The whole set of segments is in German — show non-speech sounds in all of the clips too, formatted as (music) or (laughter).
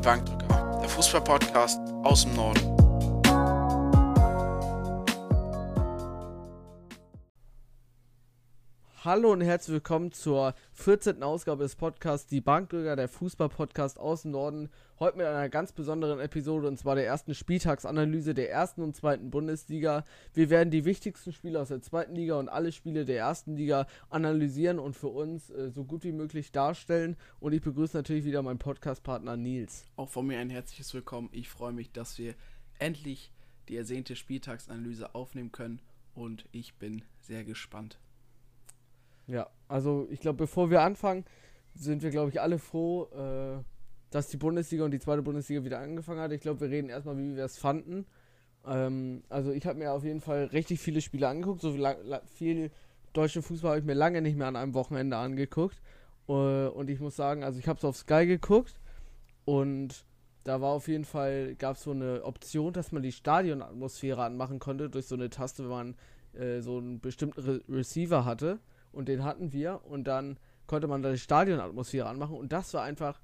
Bankdrücker, der Fußballpodcast aus dem Norden. Hallo und herzlich willkommen zur 14. Ausgabe des Podcasts Die Bankdrücker, der Fußball-Podcast aus dem Norden. Heute mit einer ganz besonderen Episode und zwar der ersten Spieltagsanalyse der ersten und zweiten Bundesliga. Wir werden die wichtigsten Spiele aus der zweiten Liga und alle Spiele der ersten Liga analysieren und für uns äh, so gut wie möglich darstellen. Und ich begrüße natürlich wieder meinen Podcast-Partner Nils. Auch von mir ein herzliches Willkommen. Ich freue mich, dass wir endlich die ersehnte Spieltagsanalyse aufnehmen können und ich bin sehr gespannt. Ja, also ich glaube, bevor wir anfangen, sind wir, glaube ich, alle froh, äh, dass die Bundesliga und die zweite Bundesliga wieder angefangen hat. Ich glaube, wir reden erstmal, wie wir es fanden. Ähm, also ich habe mir auf jeden Fall richtig viele Spiele angeguckt. So viel, viel deutschen Fußball habe ich mir lange nicht mehr an einem Wochenende angeguckt. Uh, und ich muss sagen, also ich habe es auf Sky geguckt und da war auf jeden Fall, gab es so eine Option, dass man die Stadionatmosphäre anmachen konnte durch so eine Taste, wenn man äh, so einen bestimmten Re Receiver hatte und den hatten wir. Und dann konnte man da die Stadionatmosphäre anmachen. Und das war einfach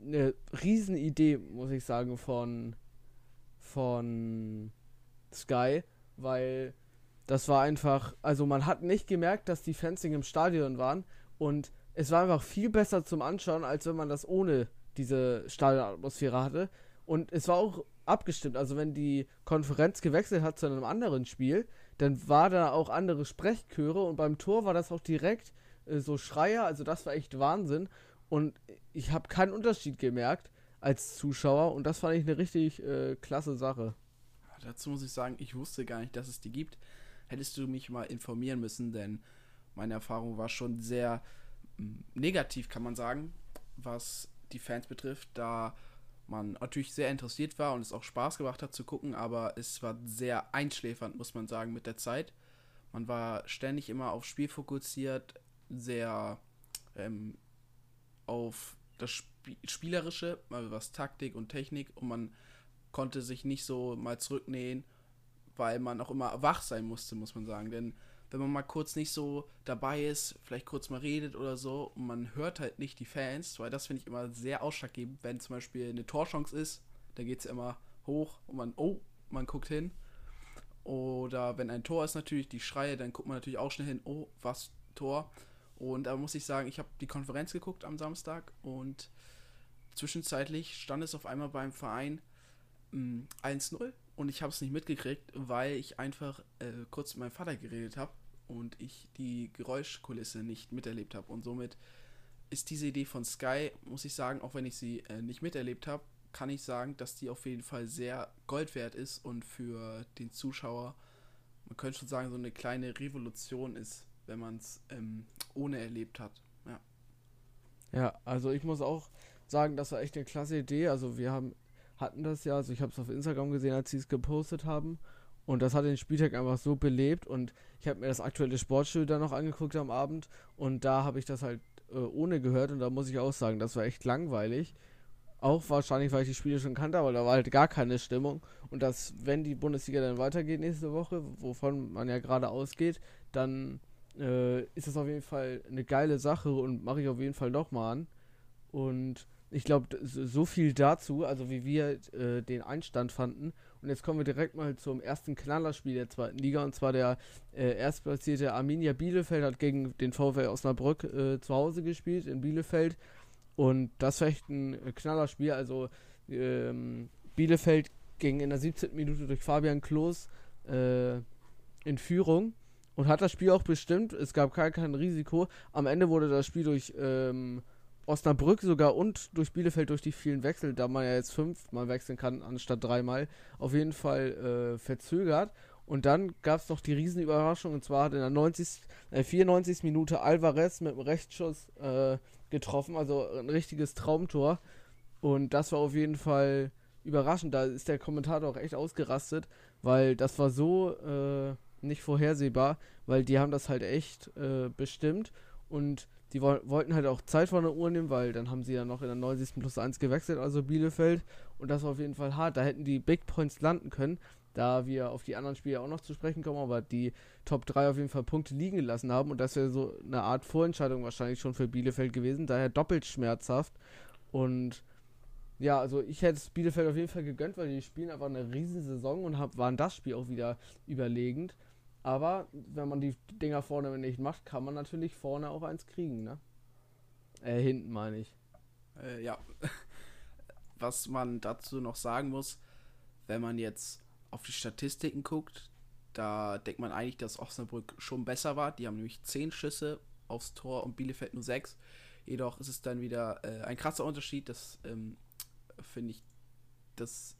eine Riesenidee, muss ich sagen, von von Sky, weil das war einfach, also man hat nicht gemerkt, dass die Fencing im Stadion waren. Und es war einfach viel besser zum Anschauen, als wenn man das ohne diese Stadionatmosphäre hatte. Und es war auch abgestimmt. Also wenn die Konferenz gewechselt hat zu einem anderen Spiel, dann war da auch andere Sprechchöre und beim Tor war das auch direkt äh, so Schreier, also das war echt Wahnsinn und ich habe keinen Unterschied gemerkt als Zuschauer und das fand ich eine richtig äh, klasse Sache. Dazu muss ich sagen, ich wusste gar nicht, dass es die gibt. Hättest du mich mal informieren müssen, denn meine Erfahrung war schon sehr hm, negativ, kann man sagen, was die Fans betrifft, da man natürlich sehr interessiert war und es auch Spaß gemacht hat zu gucken, aber es war sehr einschläfernd, muss man sagen, mit der Zeit. Man war ständig immer aufs Spiel fokussiert, sehr ähm, auf das Sp Spielerische, also was Taktik und Technik und man konnte sich nicht so mal zurücknähen, weil man auch immer wach sein musste, muss man sagen. Denn wenn man mal kurz nicht so dabei ist, vielleicht kurz mal redet oder so und man hört halt nicht die Fans, weil das finde ich immer sehr ausschlaggebend, wenn zum Beispiel eine Torchance ist, da geht es immer hoch und man, oh, man guckt hin. Oder wenn ein Tor ist natürlich, die Schreie, dann guckt man natürlich auch schnell hin, oh, was, Tor. Und da muss ich sagen, ich habe die Konferenz geguckt am Samstag und zwischenzeitlich stand es auf einmal beim Verein 1-0 mm, und ich habe es nicht mitgekriegt, weil ich einfach äh, kurz mit meinem Vater geredet habe und ich die Geräuschkulisse nicht miterlebt habe. Und somit ist diese Idee von Sky, muss ich sagen, auch wenn ich sie äh, nicht miterlebt habe, kann ich sagen, dass die auf jeden Fall sehr Gold wert ist und für den Zuschauer, man könnte schon sagen, so eine kleine Revolution ist, wenn man es ähm, ohne erlebt hat. Ja. Ja, also ich muss auch sagen, das war echt eine klasse Idee. Also wir haben hatten das ja, also ich habe es auf Instagram gesehen, als sie es gepostet haben. Und das hat den Spieltag einfach so belebt. Und ich habe mir das aktuelle Sportstudio dann noch angeguckt am Abend. Und da habe ich das halt äh, ohne gehört. Und da muss ich auch sagen, das war echt langweilig. Auch wahrscheinlich, weil ich die Spiele schon kannte, aber da war halt gar keine Stimmung. Und dass, wenn die Bundesliga dann weitergeht nächste Woche, wovon man ja gerade ausgeht, dann äh, ist das auf jeden Fall eine geile Sache und mache ich auf jeden Fall nochmal an. Und ich glaube, so viel dazu, also wie wir äh, den Einstand fanden. Und jetzt kommen wir direkt mal zum ersten Knallerspiel der zweiten Liga. Und zwar der äh, erstplatzierte Arminia Bielefeld hat gegen den VfL Osnabrück äh, zu Hause gespielt in Bielefeld. Und das war echt ein Knallerspiel. Also ähm, Bielefeld ging in der 17. Minute durch Fabian Klos äh, in Führung und hat das Spiel auch bestimmt. Es gab kein, kein Risiko. Am Ende wurde das Spiel durch ähm, Osnabrück sogar und durch Bielefeld durch die vielen Wechsel, da man ja jetzt fünfmal wechseln kann anstatt dreimal, auf jeden Fall äh, verzögert. Und dann gab es noch die Riesenüberraschung, und zwar hat in der 90, äh, 94. Minute Alvarez mit einem Rechtsschuss äh, getroffen, also ein richtiges Traumtor. Und das war auf jeden Fall überraschend. Da ist der Kommentator auch echt ausgerastet, weil das war so äh, nicht vorhersehbar, weil die haben das halt echt äh, bestimmt. Und die wo wollten halt auch Zeit von der Uhr nehmen, weil dann haben sie ja noch in der 90. plus 1 gewechselt, also Bielefeld. Und das war auf jeden Fall hart. Da hätten die Big Points landen können, da wir auf die anderen Spiele auch noch zu sprechen kommen, aber die Top 3 auf jeden Fall Punkte liegen gelassen haben. Und das wäre so eine Art Vorentscheidung wahrscheinlich schon für Bielefeld gewesen. Daher doppelt schmerzhaft. Und ja, also ich hätte es Bielefeld auf jeden Fall gegönnt, weil die spielen einfach eine riesen Saison und hab, waren das Spiel auch wieder überlegend. Aber wenn man die Dinger vorne nicht macht, kann man natürlich vorne auch eins kriegen, ne? Äh, hinten meine ich. Äh, ja. (laughs) Was man dazu noch sagen muss, wenn man jetzt auf die Statistiken guckt, da denkt man eigentlich, dass Osnabrück schon besser war. Die haben nämlich 10 Schüsse aufs Tor und Bielefeld nur 6. Jedoch ist es dann wieder äh, ein krasser Unterschied. Das ähm, finde ich, das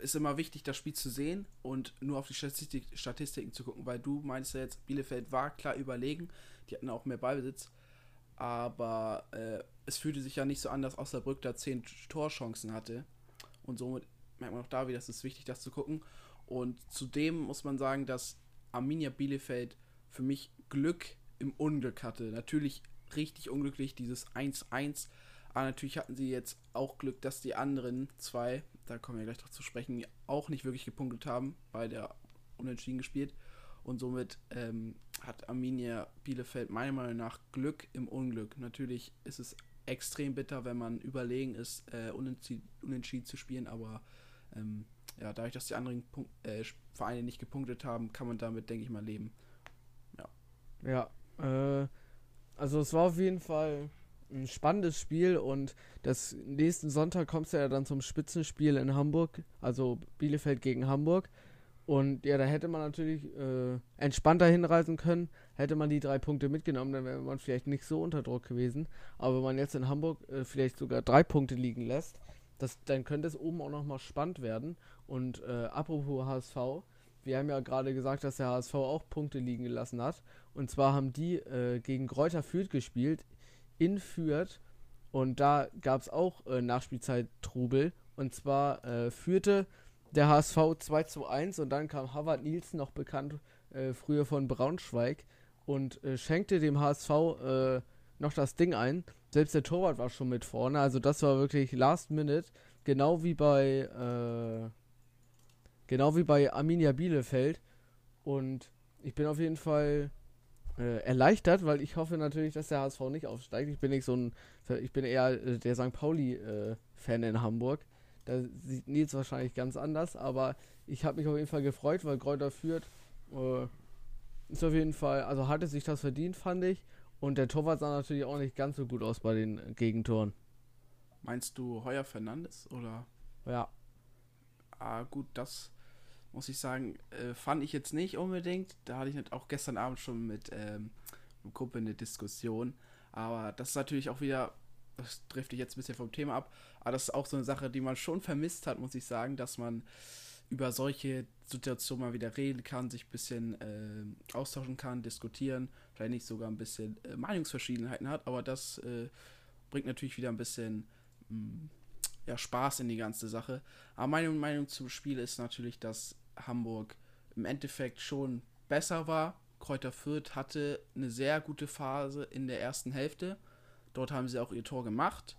ist immer wichtig, das Spiel zu sehen und nur auf die Statistik, Statistiken zu gucken, weil du meinst ja jetzt, Bielefeld war klar überlegen. Die hatten auch mehr Ballbesitz. Aber äh, es fühlte sich ja nicht so an, dass Osnabrück da 10 Torchancen hatte. Und somit merkt man auch da wieder, es ist wichtig, das zu gucken. Und zudem muss man sagen, dass Arminia Bielefeld für mich Glück im Unglück hatte. Natürlich richtig unglücklich, dieses 1-1. Aber natürlich hatten sie jetzt auch Glück, dass die anderen zwei, da kommen wir gleich drauf zu sprechen, auch nicht wirklich gepunktet haben, weil der Unentschieden gespielt. Und somit ähm, hat Arminia Bielefeld meiner Meinung nach Glück im Unglück. Natürlich ist es extrem bitter, wenn man überlegen ist, äh, unentschieden, unentschieden zu spielen, aber ähm, ja, dadurch, dass die anderen Punkt, äh, Vereine nicht gepunktet haben, kann man damit, denke ich mal, leben. Ja. Ja, äh, also es war auf jeden Fall ein spannendes Spiel und das nächsten Sonntag kommst du ja dann zum Spitzenspiel in Hamburg, also Bielefeld gegen Hamburg. Und ja, da hätte man natürlich äh, entspannter hinreisen können, hätte man die drei Punkte mitgenommen, dann wäre man vielleicht nicht so unter Druck gewesen. Aber wenn man jetzt in Hamburg äh, vielleicht sogar drei Punkte liegen lässt, das, dann könnte es oben auch nochmal spannend werden. Und äh, apropos HSV, wir haben ja gerade gesagt, dass der HSV auch Punkte liegen gelassen hat. Und zwar haben die äh, gegen Kräuter Fürth gespielt, in Fürth. Und da gab es auch äh, Nachspielzeit-Trubel. Und zwar äh, führte der HSV 2 zu 1 und dann kam Harvard Nielsen, noch bekannt äh, früher von Braunschweig, und äh, schenkte dem HSV äh, noch das Ding ein. Selbst der Torwart war schon mit vorne, also das war wirklich Last Minute, genau wie bei äh, genau wie bei Arminia Bielefeld. Und ich bin auf jeden Fall äh, erleichtert, weil ich hoffe natürlich, dass der HSV nicht aufsteigt. Ich bin nicht so ein, ich bin eher äh, der St. Pauli-Fan in Hamburg. Da sieht Nils wahrscheinlich ganz anders, aber ich habe mich auf jeden Fall gefreut, weil Kräuter führt. Äh, ist auf jeden Fall, also hatte sich das verdient, fand ich. Und der Torwart sah natürlich auch nicht ganz so gut aus bei den Gegentoren. Meinst du Heuer Fernandes oder? Ja. Ah, gut, das muss ich sagen, äh, fand ich jetzt nicht unbedingt. Da hatte ich auch gestern Abend schon mit ähm, einem Kumpel eine Diskussion. Aber das ist natürlich auch wieder, das trifft dich jetzt ein bisschen vom Thema ab, aber das ist auch so eine Sache, die man schon vermisst hat, muss ich sagen, dass man über solche Situationen mal wieder reden kann, sich ein bisschen äh, austauschen kann, diskutieren, vielleicht nicht sogar ein bisschen äh, Meinungsverschiedenheiten hat, aber das äh, bringt natürlich wieder ein bisschen mh, mm, ja, Spaß in die ganze Sache. Aber meine Meinung zum Spiel ist natürlich, dass Hamburg im Endeffekt schon besser war. Kräuter Fürth hatte eine sehr gute Phase in der ersten Hälfte. Dort haben sie auch ihr Tor gemacht.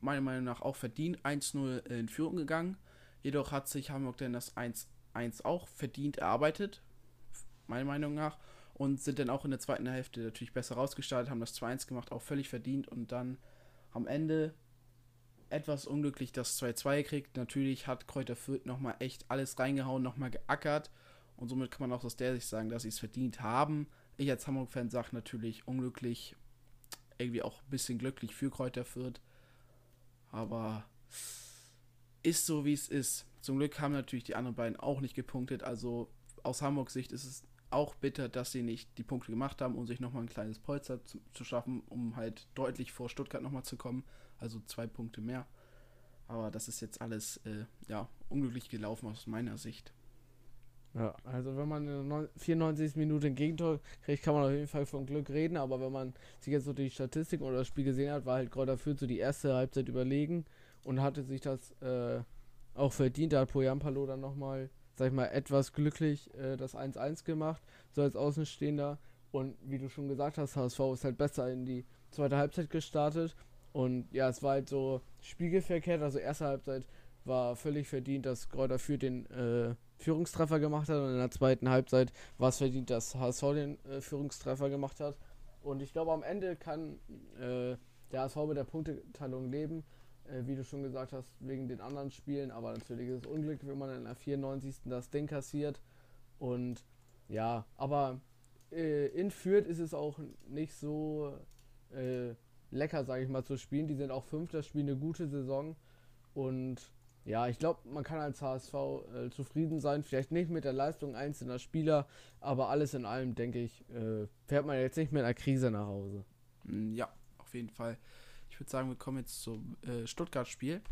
Meiner Meinung nach auch verdient 1-0 in Führung gegangen. Jedoch hat sich Hamburg denn das 1-1 auch verdient erarbeitet. Meiner Meinung nach. Und sind dann auch in der zweiten Hälfte natürlich besser rausgestartet, haben das 2-1 gemacht, auch völlig verdient. Und dann am Ende etwas unglücklich das 2-2 gekriegt. Natürlich hat Kräuter Fürth nochmal echt alles reingehauen, nochmal geackert. Und somit kann man auch aus der Sicht sagen, dass sie es verdient haben. Ich als Hamburg-Fan sage natürlich unglücklich, irgendwie auch ein bisschen glücklich für Kräuter Fürth. Aber ist so, wie es ist. Zum Glück haben natürlich die anderen beiden auch nicht gepunktet. Also aus Hamburgs Sicht ist es auch bitter, dass sie nicht die Punkte gemacht haben, um sich nochmal ein kleines Polster zu, zu schaffen, um halt deutlich vor Stuttgart nochmal zu kommen also zwei Punkte mehr. Aber das ist jetzt alles äh, ja, unglücklich gelaufen aus meiner Sicht. Ja, also wenn man in der 94. Minute ein Gegentor kriegt, kann man auf jeden Fall von Glück reden, aber wenn man sich jetzt so die Statistiken oder das Spiel gesehen hat, war halt Kräuter Fürth so die erste Halbzeit überlegen und hatte sich das äh, auch verdient. Da hat Poyampalo dann nochmal, sag ich mal, etwas glücklich äh, das 1-1 gemacht, so als Außenstehender. Und wie du schon gesagt hast, HSV ist halt besser in die zweite Halbzeit gestartet und ja, es war halt so spiegelverkehrt. Also erste Halbzeit war völlig verdient, dass Kräuter für den äh, Führungstreffer gemacht hat und in der zweiten Halbzeit war es verdient, dass HSV den äh, Führungstreffer gemacht hat. Und ich glaube, am Ende kann äh, der HSV mit der Punkteteilung leben. Äh, wie du schon gesagt hast, wegen den anderen Spielen, aber natürlich ist es Unglück, wenn man in der 94. das Ding kassiert. Und ja, aber äh, in Fürth ist es auch nicht so äh, lecker, sage ich mal, zu spielen. Die sind auch Fünfter, spielen eine gute Saison. Und ja, ich glaube, man kann als HSV äh, zufrieden sein. Vielleicht nicht mit der Leistung einzelner Spieler, aber alles in allem, denke ich, äh, fährt man jetzt nicht mit einer Krise nach Hause. Mm, ja, auf jeden Fall. Ich würde sagen, wir kommen jetzt zum äh, Stuttgart-Spiel.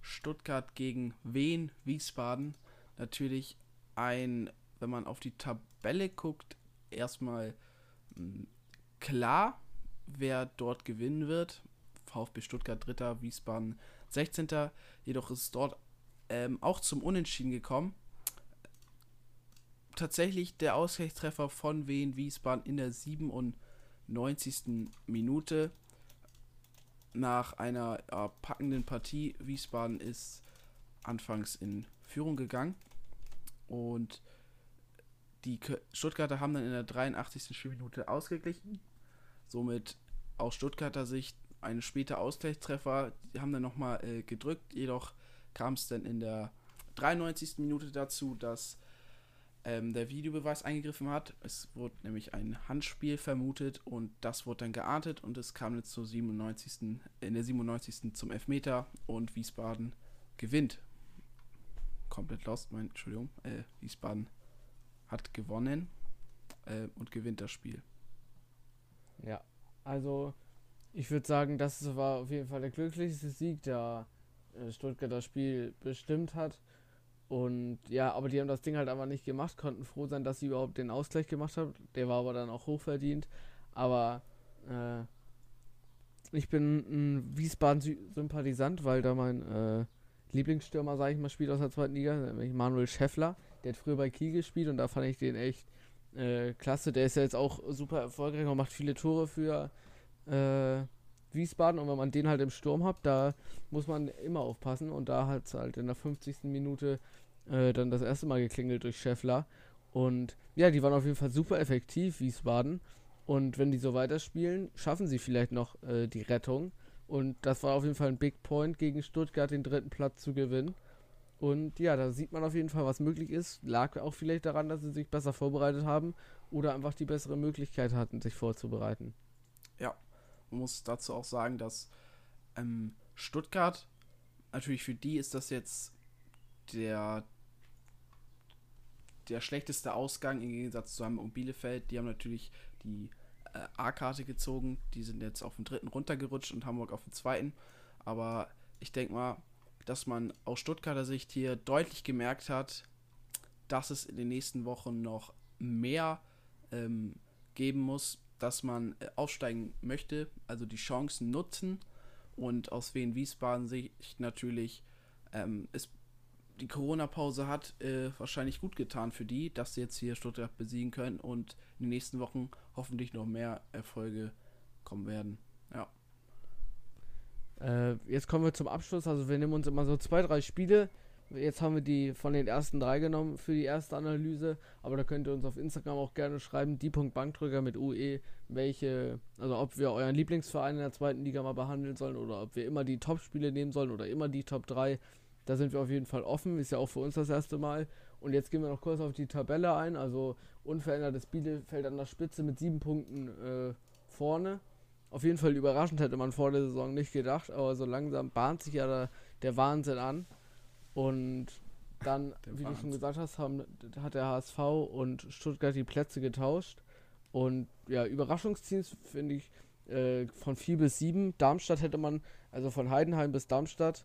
Stuttgart gegen Wien, Wiesbaden. Natürlich ein, wenn man auf die Tabelle guckt, erstmal mh, mm, klar, wer dort gewinnen wird. VfB Stuttgart dritter, Wiesbaden 16. Jedoch ist dort ähm, auch zum Unentschieden gekommen. Tatsächlich der Ausgleichstreffer von Wien Wiesbaden in der 97. Minute. Nach einer äh, packenden Partie. Wiesbaden ist anfangs in Führung gegangen. Und die Stuttgarter haben dann in der 83. Spielminute ausgeglichen. Somit aus Stuttgarter Sicht ein später Ausgleichstreffer. Die haben dann nochmal äh, gedrückt, jedoch kam es dann in der 93. Minute dazu, dass ähm, der Videobeweis eingegriffen hat. Es wurde nämlich ein Handspiel vermutet und das wurde dann geahndet und es kam jetzt zur 97. in der 97. zum Elfmeter und Wiesbaden gewinnt. Komplett lost, mein, Entschuldigung. Äh, Wiesbaden hat gewonnen äh, und gewinnt das Spiel. Ja, also ich würde sagen, das war auf jeden Fall der glücklichste Sieg, der äh, Stuttgart das Spiel bestimmt hat. Und ja, aber die haben das Ding halt einfach nicht gemacht, konnten froh sein, dass sie überhaupt den Ausgleich gemacht haben. Der war aber dann auch hochverdient. Aber äh, ich bin ein Wiesbaden-Sympathisant, weil da mein äh, Lieblingsstürmer, sage ich mal, spielt aus der zweiten Liga, nämlich Manuel Scheffler. Der hat früher bei Kiel gespielt und da fand ich den echt äh, klasse. Der ist ja jetzt auch super erfolgreich und macht viele Tore für äh, Wiesbaden und wenn man den halt im Sturm hat, da muss man immer aufpassen und da hat es halt in der 50. Minute äh, dann das erste Mal geklingelt durch Scheffler und ja, die waren auf jeden Fall super effektiv, Wiesbaden und wenn die so weiterspielen, schaffen sie vielleicht noch äh, die Rettung und das war auf jeden Fall ein Big Point gegen Stuttgart, den dritten Platz zu gewinnen. Und ja, da sieht man auf jeden Fall, was möglich ist. Lag auch vielleicht daran, dass sie sich besser vorbereitet haben oder einfach die bessere Möglichkeit hatten, sich vorzubereiten. Muss dazu auch sagen, dass ähm, Stuttgart, natürlich für die ist das jetzt der, der schlechteste Ausgang im Gegensatz zu Hamburg und Bielefeld. Die haben natürlich die äh, A-Karte gezogen. Die sind jetzt auf den dritten runtergerutscht und Hamburg auf den zweiten. Aber ich denke mal, dass man aus Stuttgarter Sicht hier deutlich gemerkt hat, dass es in den nächsten Wochen noch mehr ähm, geben muss, dass man äh, aufsteigen möchte, also die Chancen nutzen und aus Wien Wiesbaden Sicht natürlich ähm, ist die Corona-Pause hat äh, wahrscheinlich gut getan für die, dass sie jetzt hier Stuttgart besiegen können und in den nächsten Wochen hoffentlich noch mehr Erfolge kommen werden. Ja. Äh, jetzt kommen wir zum Abschluss. Also wir nehmen uns immer so zwei, drei Spiele, Jetzt haben wir die von den ersten drei genommen für die erste Analyse, aber da könnt ihr uns auf Instagram auch gerne schreiben, die.bankdrücker mit UE, welche, also ob wir euren Lieblingsverein in der zweiten Liga mal behandeln sollen oder ob wir immer die Top-Spiele nehmen sollen oder immer die Top 3. Da sind wir auf jeden Fall offen, ist ja auch für uns das erste Mal. Und jetzt gehen wir noch kurz auf die Tabelle ein. Also unverändertes Bielefeld an der Spitze mit sieben Punkten äh, vorne. Auf jeden Fall überraschend hätte man vor der Saison nicht gedacht, aber so langsam bahnt sich ja der, der Wahnsinn an. Und dann, wie Wahnsinn. du schon gesagt hast, haben, hat der HSV und Stuttgart die Plätze getauscht. Und ja, Überraschungsteams finde ich äh, von 4 bis 7. Darmstadt hätte man, also von Heidenheim bis Darmstadt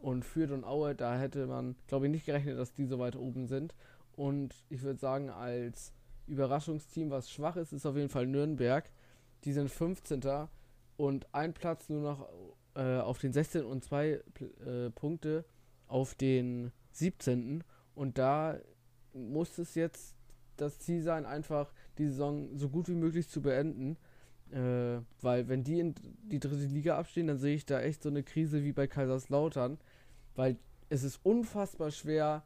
und Fürth und Aue, da hätte man, glaube ich, nicht gerechnet, dass die so weit oben sind. Und ich würde sagen, als Überraschungsteam, was schwach ist, ist auf jeden Fall Nürnberg. Die sind 15. und ein Platz nur noch äh, auf den 16 und 2 äh, Punkte auf den 17. Und da muss es jetzt das Ziel sein, einfach die Saison so gut wie möglich zu beenden. Äh, weil wenn die in die dritte Liga abstehen, dann sehe ich da echt so eine Krise wie bei Kaiserslautern. Weil es ist unfassbar schwer,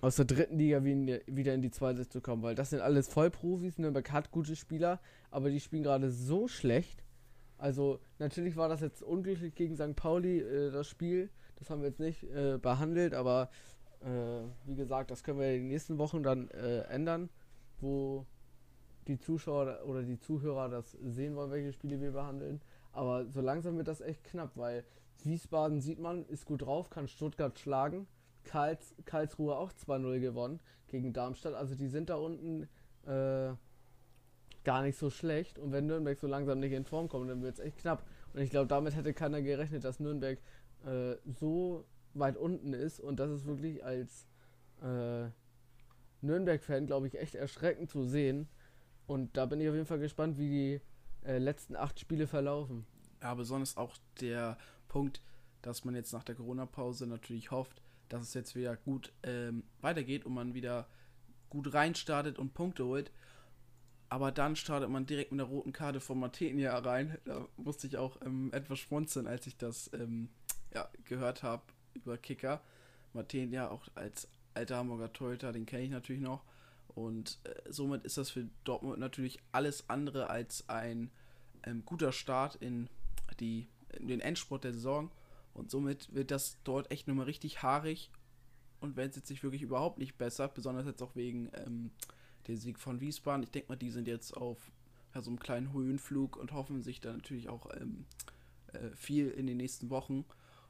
aus der dritten Liga wieder in die zweite zu kommen. Weil das sind alles Vollprofis. Nürnberg hat gute Spieler, aber die spielen gerade so schlecht, Also natürlich war das jetzt unglücklich gegen St. Pauli, äh, das Spiel. Das haben wir jetzt nicht äh, behandelt, aber äh, wie gesagt, das können wir in den nächsten Wochen dann äh, ändern, wo die Zuschauer oder die Zuhörer das sehen wollen, welche Spiele wir behandeln. Aber so langsam wird das echt knapp, weil Wiesbaden sieht man, ist gut drauf, kann Stuttgart schlagen. Karls, Karlsruhe auch 2-0 gewonnen gegen Darmstadt. Also die sind da unten äh, gar nicht so schlecht. Und wenn Nürnberg so langsam nicht in Form kommt, dann wird es echt knapp. Und ich glaube, damit hätte keiner gerechnet, dass Nürnberg äh, so weit unten ist. Und das ist wirklich als äh, Nürnberg-Fan, glaube ich, echt erschreckend zu sehen. Und da bin ich auf jeden Fall gespannt, wie die äh, letzten acht Spiele verlaufen. Ja, besonders auch der Punkt, dass man jetzt nach der Corona-Pause natürlich hofft, dass es jetzt wieder gut ähm, weitergeht und man wieder gut reinstartet und Punkte holt. Aber dann startet man direkt mit der roten Karte von Martinia rein. Da musste ich auch ähm, etwas schmunzeln, als ich das ähm, ja, gehört habe über Kicker. Martinia auch als alter Hamburger Torhüter, den kenne ich natürlich noch. Und äh, somit ist das für Dortmund natürlich alles andere als ein ähm, guter Start in, die, in den Endspurt der Saison. Und somit wird das dort echt nochmal richtig haarig. Und wenn es jetzt sich wirklich überhaupt nicht bessert, besonders jetzt auch wegen ähm, der Sieg von Wiesbaden. Ich denke mal, die sind jetzt auf ja, so einem kleinen Höhenflug und hoffen sich dann natürlich auch ähm, äh, viel in den nächsten Wochen.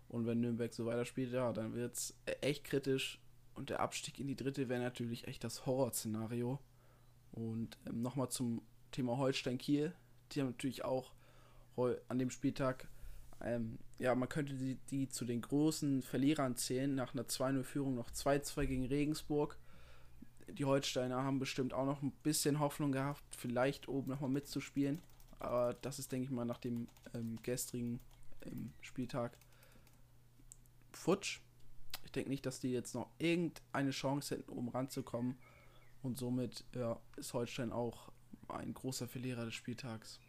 Und wenn Nürnberg so weiterspielt, ja, dann wird es echt kritisch. Und der Abstieg in die dritte wäre natürlich echt das Horrorszenario. Und ähm, nochmal zum Thema Holstein-Kiel. Die haben natürlich auch an dem Spieltag, ähm, ja, man könnte die, die zu den großen Verlierern zählen. Nach einer 2-0-Führung noch 2-2 gegen Regensburg die Holsteiner haben bestimmt auch noch ein bisschen Hoffnung gehabt, vielleicht oben nochmal mitzuspielen. Aber das ist, denke ich mal, nach dem ähm, gestrigen ähm, Spieltag futsch. Ich denke nicht, dass die jetzt noch irgendeine Chance hätten, oben ranzukommen. Und somit ja, ist Holstein auch ein großer Verlierer des Spieltags.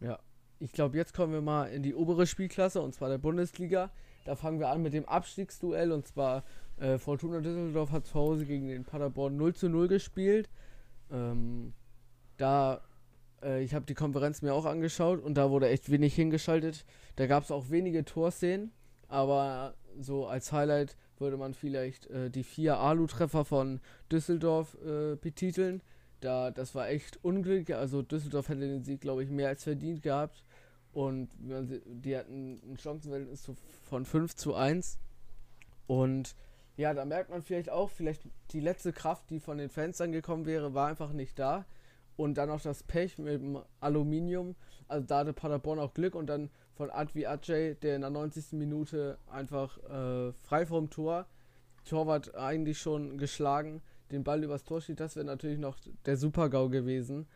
Ja, ich glaube, jetzt kommen wir mal in die obere Spielklasse, und zwar der Bundesliga. Da fangen wir an mit dem Abstiegsduell, und zwar äh, Fortuna Düsseldorf hat zu Hause gegen den Paderborn 0 zu 0 gespielt. Ähm, da, äh, ich habe die Konferenz mir auch angeschaut und da wurde echt wenig hingeschaltet. Da gab es auch wenige Torszenen, aber so als Highlight würde man vielleicht äh, die vier Alu-Treffer von Düsseldorf äh, betiteln. Da, das war echt unglücklich. Also Düsseldorf hätte den Sieg, glaube ich, mehr als verdient gehabt. Und die hatten ein Chancenverhältnis von 5 zu 1. Und ja, da merkt man vielleicht auch, vielleicht die letzte Kraft, die von den Fans dann gekommen wäre, war einfach nicht da. Und dann noch das Pech mit dem Aluminium. Also da hatte Paderborn auch Glück und dann von Advi Ajay, der in der 90. Minute einfach äh, frei vom Tor, Torwart eigentlich schon geschlagen, den Ball übers Tor steht. Das wäre natürlich noch der Super-GAU gewesen.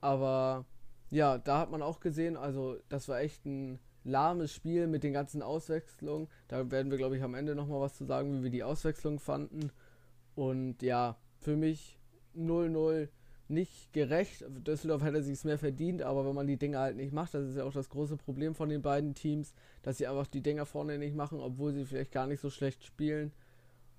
Aber ja, da hat man auch gesehen, also das war echt ein lahmes Spiel mit den ganzen Auswechslungen. Da werden wir, glaube ich, am Ende nochmal was zu sagen, wie wir die Auswechslung fanden. Und ja, für mich 0-0 nicht gerecht. Düsseldorf hätte sich es mehr verdient, aber wenn man die Dinge halt nicht macht, das ist ja auch das große Problem von den beiden Teams, dass sie einfach die Dinger vorne nicht machen, obwohl sie vielleicht gar nicht so schlecht spielen.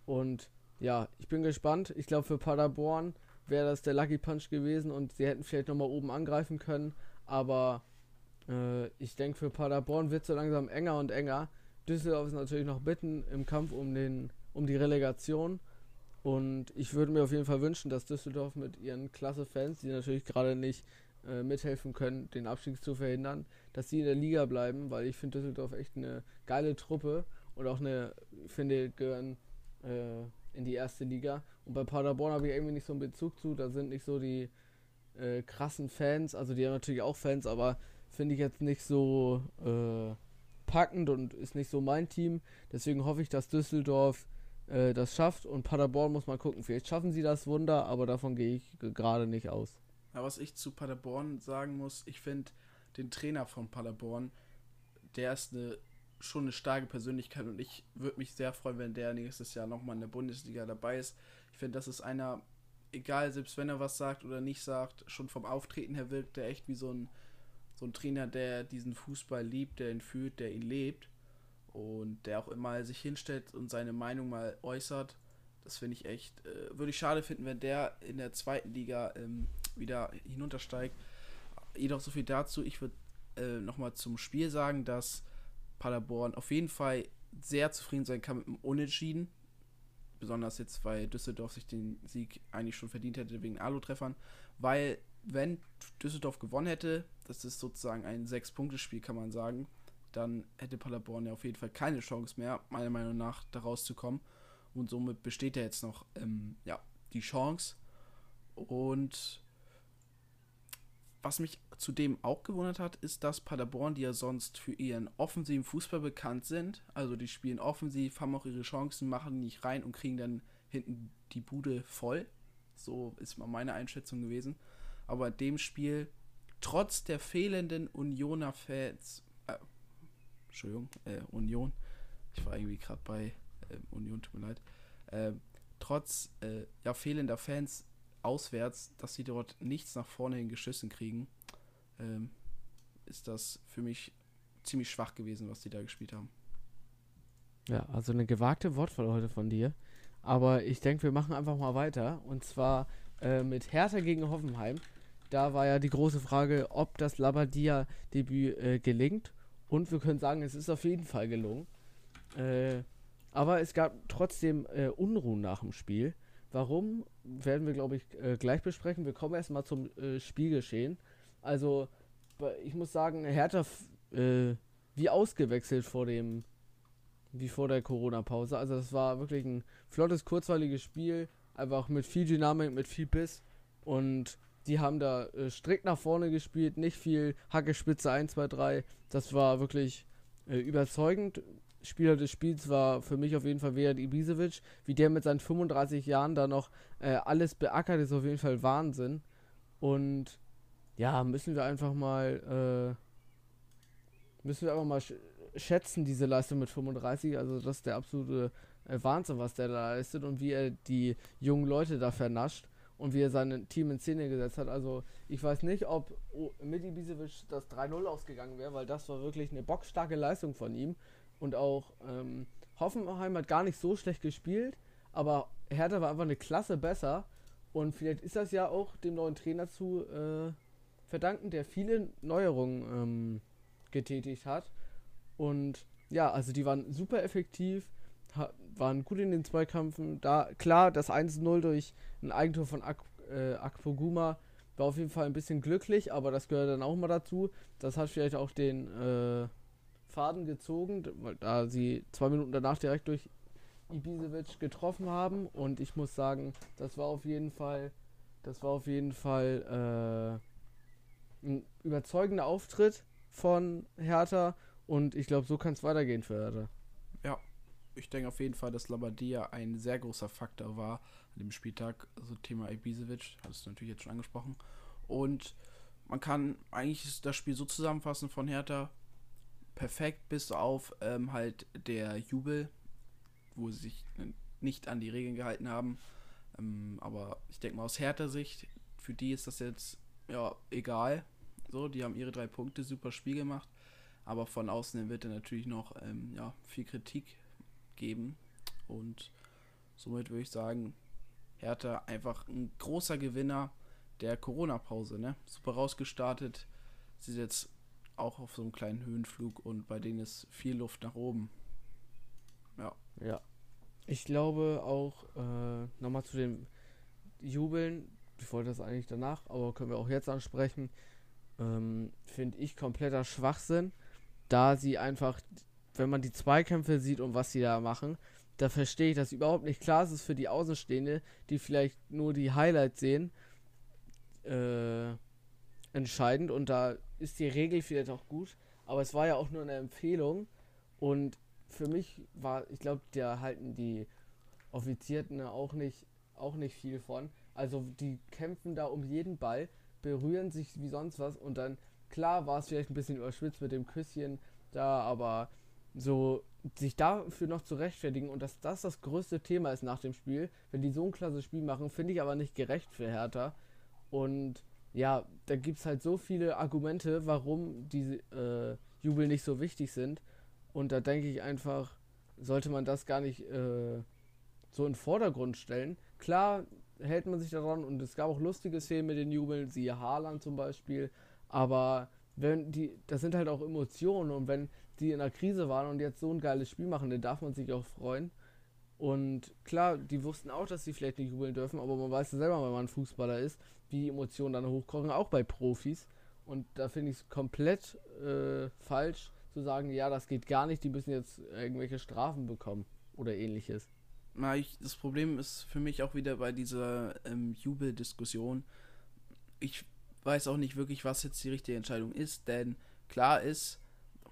Und ja, ich bin gespannt. Ich glaube, für Paderborn wäre das der Lucky Punch gewesen und sie hätten vielleicht nochmal oben angreifen können. Aber äh, ich denke, für Paderborn wird es so langsam enger und enger. Düsseldorf ist natürlich noch mitten im Kampf um, den, um die Relegation. Und ich würde mir auf jeden Fall wünschen, dass Düsseldorf mit ihren klasse Fans, die natürlich gerade nicht äh, mithelfen können, den Abstieg zu verhindern, dass sie in der Liga bleiben, weil ich finde Düsseldorf echt eine geile Truppe und auch eine, finde, gehören äh, in die erste Liga. Und bei Paderborn habe ich irgendwie nicht so einen Bezug zu, da sind nicht so die äh, krassen Fans, also die haben natürlich auch Fans, aber finde ich jetzt nicht so äh, packend und ist nicht so mein Team. Deswegen hoffe ich, dass Düsseldorf äh, das schafft und Paderborn muss mal gucken. Vielleicht schaffen sie das Wunder, aber davon gehe ich gerade nicht aus. Ja, was ich zu Paderborn sagen muss, ich finde den Trainer von Paderborn, der ist eine, schon eine starke Persönlichkeit und ich würde mich sehr freuen, wenn der nächstes Jahr nochmal in der Bundesliga dabei ist. Ich finde, das ist einer, egal, selbst wenn er was sagt oder nicht sagt, schon vom Auftreten her wirkt der echt wie so ein so ein Trainer, der diesen Fußball liebt, der ihn fühlt, der ihn lebt und der auch immer sich hinstellt und seine Meinung mal äußert. Das finde ich echt, äh, würde ich schade finden, wenn der in der zweiten Liga ähm, wieder hinuntersteigt. Jedoch so viel dazu. Ich würde äh, nochmal zum Spiel sagen, dass Paderborn auf jeden Fall sehr zufrieden sein kann mit dem Unentschieden. Besonders jetzt, weil Düsseldorf sich den Sieg eigentlich schon verdient hätte wegen Alu-Treffern. Weil, wenn Düsseldorf gewonnen hätte, das ist sozusagen ein Sechs-Punkte-Spiel, kann man sagen, dann hätte Paderborn ja auf jeden Fall keine Chance mehr, meiner Meinung nach, da rauszukommen. Und somit besteht ja jetzt noch ähm, ja, die Chance. Und was mich zudem auch gewundert hat, ist, dass Paderborn, die ja sonst für ihren offensiven Fußball bekannt sind, also die spielen offensiv, haben auch ihre Chancen, machen nicht rein und kriegen dann hinten die Bude voll. So ist mal meine Einschätzung gewesen. Aber in dem Spiel, trotz der fehlenden Unioner Fans, äh, Entschuldigung, äh, Union, ich war irgendwie gerade bei äh, Union, tut mir leid, äh, trotz ja, fehlender Fans auswärts, dass sie dort nichts nach vorne hin geschissen kriegen, ähm, ist das für mich ziemlich schwach gewesen, was die da gespielt haben. Ja, also eine gewagte Wortwahl heute von dir. Aber ich denke, wir machen einfach mal weiter. Und zwar äh, mit Hertha gegen Hoffenheim. Da war ja die große Frage, ob das Labadia-Debüt äh, gelingt. Und wir können sagen, es ist auf jeden Fall gelungen. Äh, aber es gab trotzdem äh, Unruhen nach dem Spiel. Warum, werden wir, glaube ich, äh, gleich besprechen. Wir kommen erstmal zum äh, Spielgeschehen. Also, ich muss sagen, Hertha äh, wie ausgewechselt vor dem, wie vor der Corona-Pause. Also, das war wirklich ein flottes, kurzweiliges Spiel. Einfach mit viel Dynamik, mit viel Biss. Und die haben da äh, strikt nach vorne gespielt, nicht viel Hacke Spitze 1, 2, 3. Das war wirklich äh, überzeugend. Spieler des Spiels war für mich auf jeden Fall Vedat Ibisevic. Wie der mit seinen 35 Jahren da noch äh, alles beackert, ist auf jeden Fall Wahnsinn. Und ja, müssen wir einfach mal äh, müssen wir einfach mal sch schätzen, diese Leistung mit 35. Also das ist der absolute äh, Wahnsinn, was der da leistet und wie er die jungen Leute da vernascht und wie er sein Team in Szene gesetzt hat. Also ich weiß nicht, ob mit Ibisevic das 3-0 ausgegangen wäre, weil das war wirklich eine bockstarke Leistung von ihm. Und auch ähm, Hoffenheim hat gar nicht so schlecht gespielt, aber Hertha war einfach eine Klasse besser. Und vielleicht ist das ja auch dem neuen Trainer zu äh, verdanken, der viele Neuerungen ähm, getätigt hat. Und ja, also die waren super effektiv, waren gut in den Zweikämpfen. Da klar, das 1-0 durch ein Eigentor von Ak äh, Akpoguma war auf jeden Fall ein bisschen glücklich, aber das gehört dann auch mal dazu. Das hat vielleicht auch den äh, Faden gezogen, weil da sie zwei Minuten danach direkt durch Ibisevic getroffen haben und ich muss sagen, das war auf jeden Fall, das war auf jeden Fall äh, ein überzeugender Auftritt von Hertha und ich glaube, so kann es weitergehen für Hertha. Ich denke auf jeden Fall, dass Labadia ein sehr großer Faktor war an dem Spieltag. Also Thema Ibisevic, hast du natürlich jetzt schon angesprochen. Und man kann eigentlich das Spiel so zusammenfassen von Hertha perfekt, bis auf ähm, halt der Jubel, wo sie sich nicht an die Regeln gehalten haben. Ähm, aber ich denke mal aus härter Sicht, für die ist das jetzt ja egal. So, die haben ihre drei Punkte, super Spiel gemacht. Aber von außen wird er natürlich noch ähm, ja, viel Kritik geben. Und somit würde ich sagen, Hertha einfach ein großer Gewinner der Corona-Pause. Ne? Super rausgestartet. Sie ist jetzt auch auf so einem kleinen Höhenflug und bei denen ist viel Luft nach oben. Ja. Ja. Ich glaube auch, äh, nochmal zu den Jubeln, ich wollte das eigentlich danach, aber können wir auch jetzt ansprechen, ähm, finde ich kompletter Schwachsinn, da sie einfach, wenn man die Zweikämpfe sieht und was sie da machen, da verstehe ich das überhaupt nicht. Klar, es ist für die Außenstehende, die vielleicht nur die Highlights sehen, äh, entscheidend und da ist die Regel vielleicht auch gut, aber es war ja auch nur eine Empfehlung und für mich war, ich glaube, da halten die Offizierten auch nicht, auch nicht viel von. Also die kämpfen da um jeden Ball, berühren sich wie sonst was und dann, klar war es vielleicht ein bisschen überschwitzt mit dem Küsschen da, aber so sich dafür noch zu rechtfertigen und dass das das größte Thema ist nach dem Spiel, wenn die so ein klasse Spiel machen, finde ich aber nicht gerecht für Hertha. Und ja, da gibt es halt so viele Argumente, warum diese äh, Jubel nicht so wichtig sind. Und da denke ich einfach, sollte man das gar nicht äh, so in den Vordergrund stellen. Klar hält man sich daran und es gab auch lustige Szenen mit den Jubeln, siehe Haaland zum Beispiel. Aber wenn die, das sind halt auch Emotionen und wenn die in einer Krise waren und jetzt so ein geiles Spiel machen, dann darf man sich auch freuen. Und klar, die wussten auch, dass sie vielleicht nicht jubeln dürfen, aber man weiß ja selber, wenn man Fußballer ist, wie Emotionen dann hochkochen, auch bei Profis. Und da finde ich es komplett äh, falsch zu sagen, ja, das geht gar nicht, die müssen jetzt irgendwelche Strafen bekommen oder ähnliches. Na, ich, das Problem ist für mich auch wieder bei dieser ähm, Jubeldiskussion. Ich weiß auch nicht wirklich, was jetzt die richtige Entscheidung ist, denn klar ist,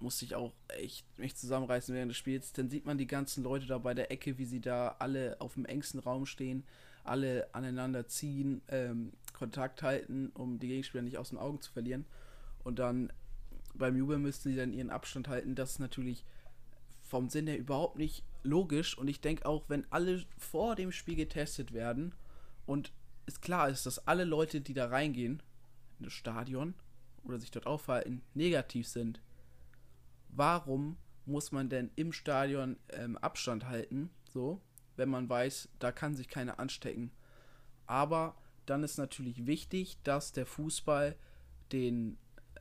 musste ich auch echt mich zusammenreißen während des Spiels. Dann sieht man die ganzen Leute da bei der Ecke, wie sie da alle auf dem engsten Raum stehen, alle aneinander ziehen, ähm, Kontakt halten, um die Gegenspieler nicht aus den Augen zu verlieren. Und dann beim Jubeln müssten sie dann ihren Abstand halten. Das ist natürlich vom Sinn her überhaupt nicht logisch. Und ich denke auch, wenn alle vor dem Spiel getestet werden und es klar ist, dass alle Leute, die da reingehen, in das Stadion oder sich dort aufhalten, negativ sind, warum muss man denn im Stadion ähm, Abstand halten, so, wenn man weiß, da kann sich keiner anstecken. Aber dann ist natürlich wichtig, dass der Fußball den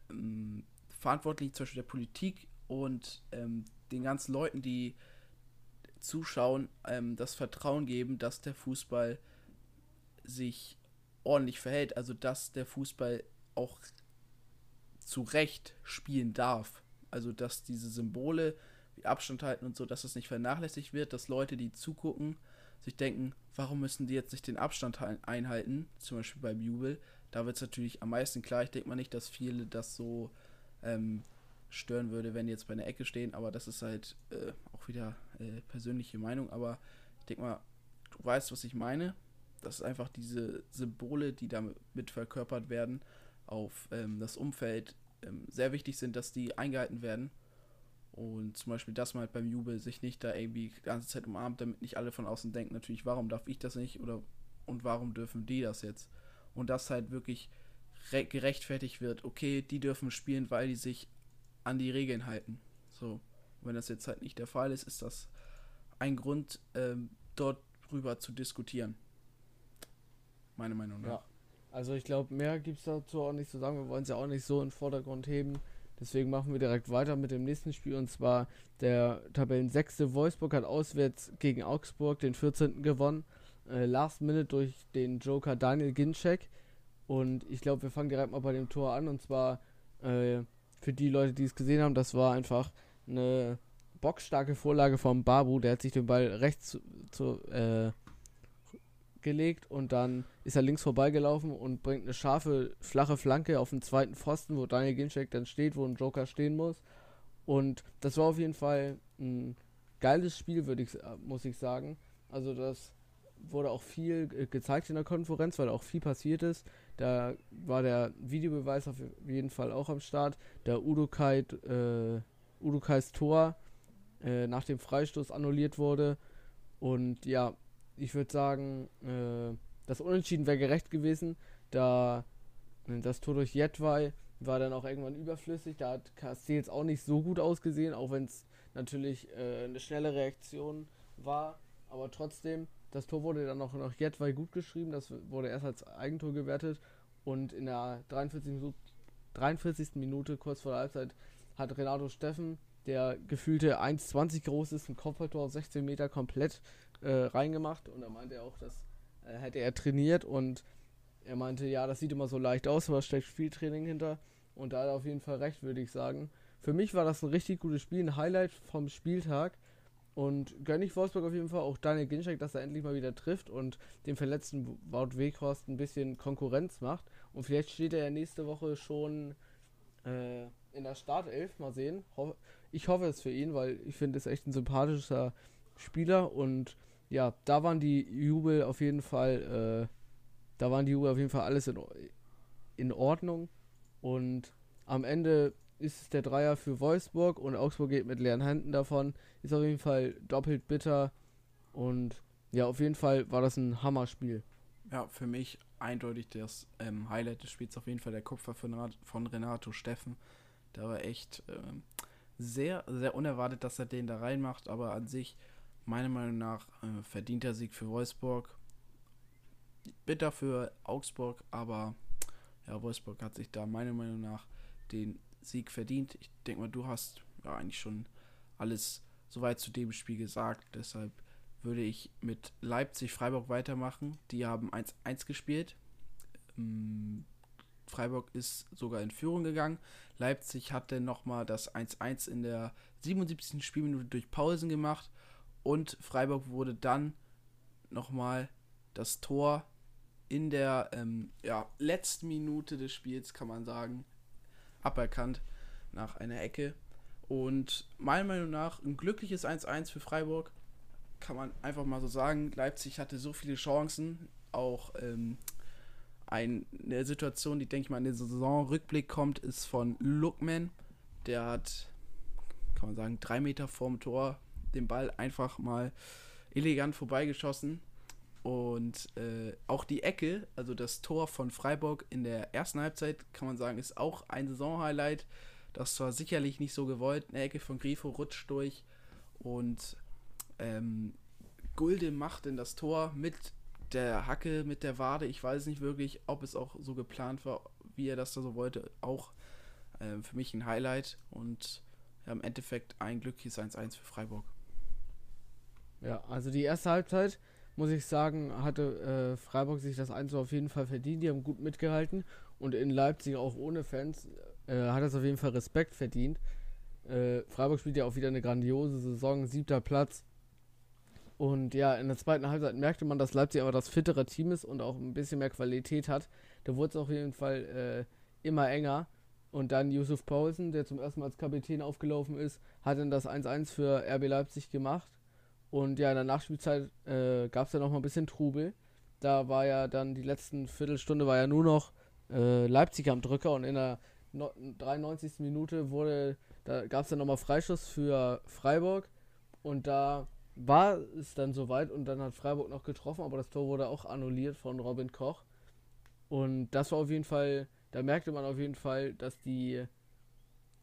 ähm, Verantwortlichen, zum Beispiel der Politik und ähm, den ganzen Leuten, die zuschauen, ähm, das Vertrauen geben, dass der Fußball sich ordentlich verhält. Also dass der Fußball auch zu Recht spielen darf. Also dass diese Symbole wie Abstand halten und so, dass das nicht vernachlässigt wird, dass Leute, die zugucken, sich denken, warum müssen die jetzt nicht den Abstand einhalten, zum Beispiel beim Jubel. Da wird es natürlich am meisten klar. Ich denke mal nicht, dass viele das so ähm, stören würde, wenn die jetzt bei einer Ecke stehen, aber das ist halt äh, auch wieder äh, persönliche Meinung. Aber ich denke mal, du weißt, was ich meine. Das ist einfach diese Symbole, die damit verkörpert werden, auf ähm, das Umfeld ähm, sehr wichtig sind, dass die eingehalten werden. Und zum Beispiel, dass man halt beim Jubel sich nicht da irgendwie die ganze Zeit umarmt, damit nicht alle von außen denken, natürlich, warum darf ich das nicht oder und warum dürfen die das jetzt? Und das halt wirklich gerechtfertigt wird, okay, die dürfen spielen, weil die sich an die Regeln halten. So, wenn das jetzt halt nicht der Fall ist, ist das ein Grund, ähm, dort drüber zu diskutieren. Meine Meinung nach. Ja. Also ich glaube, mehr gibt es dazu auch nicht zu sagen. Wir wollen es ja auch nicht so in den Vordergrund heben. Deswegen machen wir direkt weiter mit dem nächsten Spiel. Und zwar der Tabellensechste Wolfsburg hat auswärts gegen Augsburg den 14. gewonnen. Äh, last Minute durch den Joker Daniel Ginczek. Und ich glaube, wir fangen direkt mal bei dem Tor an. Und zwar äh, für die Leute, die es gesehen haben, das war einfach eine boxstarke Vorlage vom Babu. Der hat sich den Ball rechts zu, zu äh, gelegt und dann ist er links vorbeigelaufen und bringt eine scharfe, flache Flanke auf den zweiten Pfosten, wo Daniel Ginczek dann steht, wo ein Joker stehen muss. Und das war auf jeden Fall ein geiles Spiel, würde ich, muss ich sagen. Also das wurde auch viel gezeigt in der Konferenz, weil auch viel passiert ist. Da war der Videobeweis auf jeden Fall auch am Start. Der Udokai, äh, Tor äh, nach dem Freistoß annulliert wurde. Und ja, ich würde sagen, äh, das Unentschieden wäre gerecht gewesen, da äh, das Tor durch Jetwei war dann auch irgendwann überflüssig. Da hat Castells auch nicht so gut ausgesehen, auch wenn es natürlich äh, eine schnelle Reaktion war. Aber trotzdem, das Tor wurde dann auch noch Jetwei gut geschrieben. Das wurde erst als Eigentor gewertet. Und in der 43. Minute, 43. Minute kurz vor der Halbzeit, hat Renato Steffen, der gefühlte 1,20 groß ist, ein Kopfballtor auf 16 Meter komplett äh, reingemacht. Und da meinte er auch, das äh, hätte er trainiert. Und er meinte, ja, das sieht immer so leicht aus, aber es steckt viel Training hinter. Und da hat er auf jeden Fall recht, würde ich sagen. Für mich war das ein richtig gutes Spiel, ein Highlight vom Spieltag. Und gönne ich Wolfsburg auf jeden Fall auch Daniel Ginczek, dass er endlich mal wieder trifft und dem verletzten Wout Weghorst ein bisschen Konkurrenz macht. Und vielleicht steht er ja nächste Woche schon äh, in der Startelf. Mal sehen. Ich hoffe es für ihn, weil ich finde es echt ein sympathischer Spieler. Und ja, da waren die Jubel auf jeden Fall, äh, da waren die Jubel auf jeden Fall alles in, in Ordnung. Und am Ende ist es der Dreier für Wolfsburg und Augsburg geht mit leeren Händen davon. Ist auf jeden Fall doppelt bitter und ja, auf jeden Fall war das ein Hammerspiel. Ja, für mich eindeutig das ähm, Highlight des Spiels auf jeden Fall der Kupfer von, Renato, von Renato Steffen. Da war echt ähm, sehr, sehr unerwartet, dass er den da reinmacht, aber an sich, meiner Meinung nach, äh, verdienter Sieg für Wolfsburg. Bitter für Augsburg, aber ja, Wolfsburg hat sich da meiner Meinung nach den Sieg verdient. Ich denke mal, du hast ja eigentlich schon alles soweit zu dem Spiel gesagt. Deshalb würde ich mit Leipzig-Freiburg weitermachen. Die haben 1-1 gespielt. Ähm, Freiburg ist sogar in Führung gegangen. Leipzig hatte nochmal das 1-1 in der 77. Spielminute durch Pausen gemacht. Und Freiburg wurde dann nochmal das Tor in der ähm, ja, letzten Minute des Spiels, kann man sagen, aberkannt nach einer Ecke. Und meiner Meinung nach ein glückliches 1-1 für Freiburg. Kann man einfach mal so sagen. Leipzig hatte so viele Chancen. Auch ähm, eine Situation, die, denke ich mal, in den Saisonrückblick kommt, ist von Lookman. Der hat, kann man sagen, drei Meter vorm Tor den Ball einfach mal elegant vorbeigeschossen. Und äh, auch die Ecke, also das Tor von Freiburg in der ersten Halbzeit, kann man sagen, ist auch ein Saisonhighlight. Das war sicherlich nicht so gewollt. Eine Ecke von Grifo rutscht durch und ähm, Gulde macht in das Tor mit der Hacke, mit der Wade. Ich weiß nicht wirklich, ob es auch so geplant war, wie er das da so wollte. Auch äh, für mich ein Highlight und ja, im Endeffekt ein glückliches 1-1 für Freiburg. Ja, also die erste Halbzeit muss ich sagen, hatte äh, Freiburg sich das 1 auf jeden Fall verdient. Die haben gut mitgehalten und in Leipzig auch ohne Fans äh, hat es auf jeden Fall Respekt verdient. Äh, Freiburg spielt ja auch wieder eine grandiose Saison, siebter Platz. Und ja, in der zweiten Halbzeit merkte man, dass Leipzig aber das fittere Team ist und auch ein bisschen mehr Qualität hat. Da wurde es auf jeden Fall äh, immer enger. Und dann Yusuf Paulsen, der zum ersten Mal als Kapitän aufgelaufen ist, hat dann das 1-1 für RB Leipzig gemacht. Und ja, in der Nachspielzeit äh, gab es ja noch mal ein bisschen Trubel. Da war ja dann die letzten Viertelstunde war ja nur noch äh, Leipzig am Drücker und in der no 93. Minute wurde, da gab es dann nochmal Freischuss für Freiburg und da war es dann soweit und dann hat Freiburg noch getroffen, aber das Tor wurde auch annulliert von Robin Koch. Und das war auf jeden Fall, da merkte man auf jeden Fall, dass die,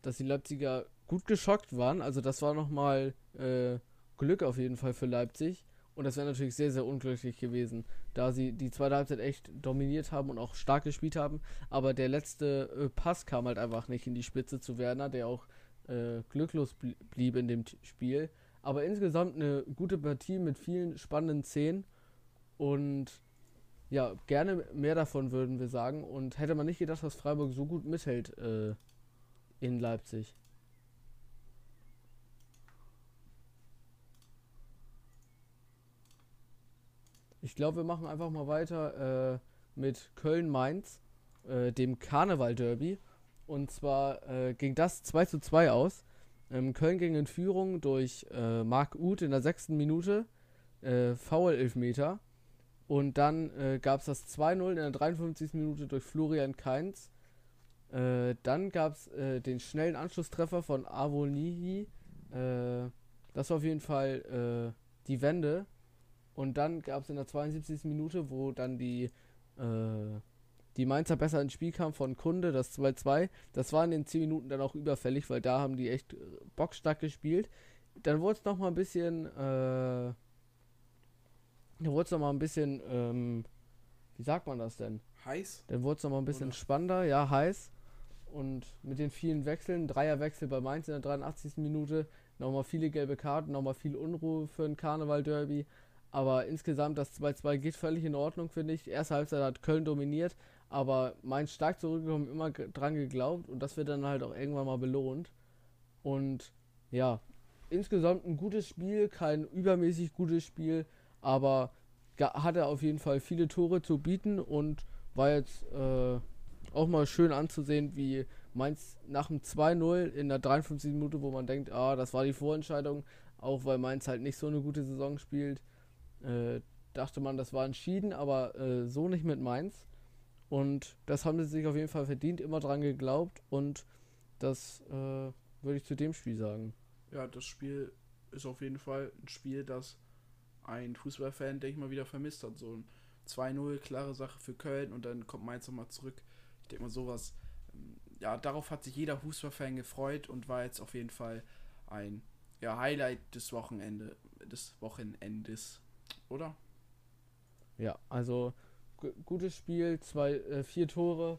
dass die Leipziger gut geschockt waren. Also das war nochmal äh, Glück auf jeden Fall für Leipzig. Und das wäre natürlich sehr, sehr unglücklich gewesen, da sie die zweite Halbzeit echt dominiert haben und auch stark gespielt haben. Aber der letzte äh, Pass kam halt einfach nicht in die Spitze zu Werner, der auch äh, glücklos blieb in dem Spiel. Aber insgesamt eine gute Partie mit vielen spannenden Szenen. Und ja, gerne mehr davon würden wir sagen. Und hätte man nicht gedacht, dass Freiburg so gut mithält äh, in Leipzig. Ich glaube, wir machen einfach mal weiter äh, mit Köln-Mainz, äh, dem Karneval-Derby. Und zwar äh, ging das 2 zu 2 aus. Ähm, Köln ging in Führung durch äh, Marc Uth in der sechsten Minute, äh, Foul-Elfmeter. Und dann äh, gab es das 2-0 in der 53. Minute durch Florian Kainz. Äh, dann gab es äh, den schnellen Anschlusstreffer von Avonihi. Äh, das war auf jeden Fall äh, die Wende. Und dann gab es in der 72. Minute, wo dann die, äh, die Mainzer besser ins Spiel kam von Kunde, das 2-2. Das war in den 10 Minuten dann auch überfällig, weil da haben die echt äh, bockstark gespielt. Dann wurde es nochmal ein bisschen, äh, dann wurde es nochmal ein bisschen, ähm, wie sagt man das denn? Heiß? Dann wurde es nochmal ein bisschen Oder? spannender, ja, heiß. Und mit den vielen Wechseln, Dreierwechsel bei Mainz in der 83. Minute, nochmal viele gelbe Karten, nochmal viel Unruhe für ein Karneval-Derby. Aber insgesamt das 2-2 geht völlig in Ordnung, finde ich. Erste Halbzeit hat Köln dominiert, aber Mainz stark zurückgekommen, immer dran geglaubt und das wird dann halt auch irgendwann mal belohnt. Und ja, insgesamt ein gutes Spiel, kein übermäßig gutes Spiel, aber hatte auf jeden Fall viele Tore zu bieten und war jetzt äh, auch mal schön anzusehen, wie Mainz nach dem 2-0 in der 53. Minute, wo man denkt, ah, das war die Vorentscheidung, auch weil Mainz halt nicht so eine gute Saison spielt, äh, dachte man, das war entschieden, aber äh, so nicht mit Mainz. Und das haben sie sich auf jeden Fall verdient, immer dran geglaubt und das äh, würde ich zu dem Spiel sagen. Ja, das Spiel ist auf jeden Fall ein Spiel, das ein Fußballfan, denke ich mal, wieder vermisst hat. So ein 2-0, klare Sache für Köln und dann kommt Mainz nochmal zurück. Ich denke mal, sowas, ähm, ja, darauf hat sich jeder Fußballfan gefreut und war jetzt auf jeden Fall ein ja, Highlight des Wochenende, des Wochenendes oder? Ja, also gutes Spiel, zwei, äh, vier Tore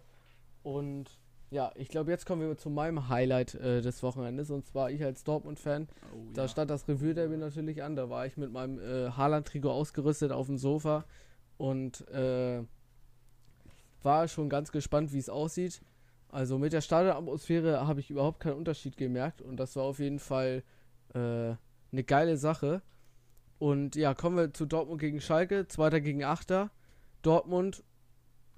und ja, ich glaube, jetzt kommen wir zu meinem Highlight äh, des Wochenendes. Und zwar ich als Dortmund-Fan. Oh, da ja. stand das Revue-Derby natürlich an. Da war ich mit meinem äh, Haaland-Trikot ausgerüstet auf dem Sofa. Und äh, war schon ganz gespannt, wie es aussieht. Also mit der Stadionatmosphäre habe ich überhaupt keinen Unterschied gemerkt. Und das war auf jeden Fall äh, eine geile Sache. Und ja, kommen wir zu Dortmund gegen Schalke. Zweiter gegen Achter. Dortmund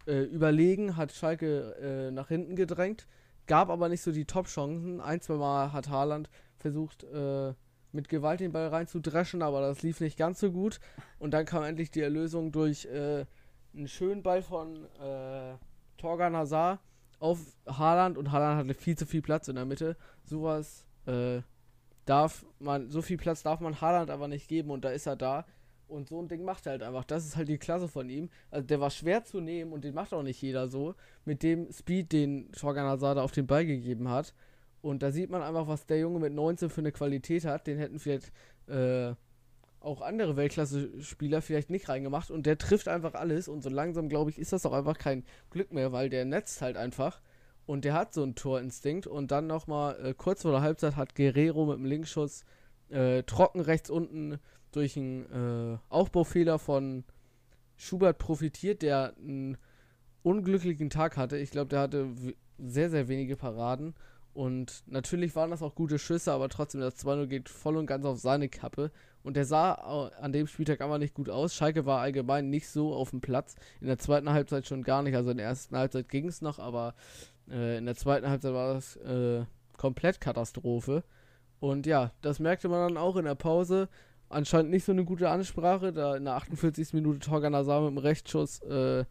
äh, überlegen, hat Schalke äh, nach hinten gedrängt, gab aber nicht so die Top-Chancen. Ein, zwei Mal hat Haaland versucht, äh, mit Gewalt den Ball reinzudreschen, aber das lief nicht ganz so gut. Und dann kam endlich die Erlösung durch äh, einen schönen Ball von äh, Torgan Hazard auf Haaland und Haaland hatte viel zu viel Platz in der Mitte. Sowas äh, darf man, so viel Platz darf man Haaland aber nicht geben und da ist er da. Und so ein Ding macht er halt einfach. Das ist halt die Klasse von ihm. Also der war schwer zu nehmen und den macht auch nicht jeder so. Mit dem Speed, den Torgan Hazard auf den Ball gegeben hat. Und da sieht man einfach, was der Junge mit 19 für eine Qualität hat. Den hätten vielleicht äh, auch andere Weltklasse-Spieler vielleicht nicht reingemacht. Und der trifft einfach alles. Und so langsam, glaube ich, ist das auch einfach kein Glück mehr, weil der netzt halt einfach. Und der hat so einen Torinstinkt. Und dann nochmal äh, kurz vor der Halbzeit hat Guerrero mit dem Linkschuss äh, trocken rechts unten durch einen äh, Aufbaufehler von Schubert profitiert, der einen unglücklichen Tag hatte. Ich glaube, der hatte sehr, sehr wenige Paraden. Und natürlich waren das auch gute Schüsse, aber trotzdem, das 2-0 geht voll und ganz auf seine Kappe. Und der sah an dem Spieltag aber nicht gut aus. Schalke war allgemein nicht so auf dem Platz. In der zweiten Halbzeit schon gar nicht. Also in der ersten Halbzeit ging es noch, aber äh, in der zweiten Halbzeit war das äh, komplett Katastrophe. Und ja, das merkte man dann auch in der Pause anscheinend nicht so eine gute Ansprache, da in der 48. Minute Torgan Hazard mit dem Rechtsschuss äh,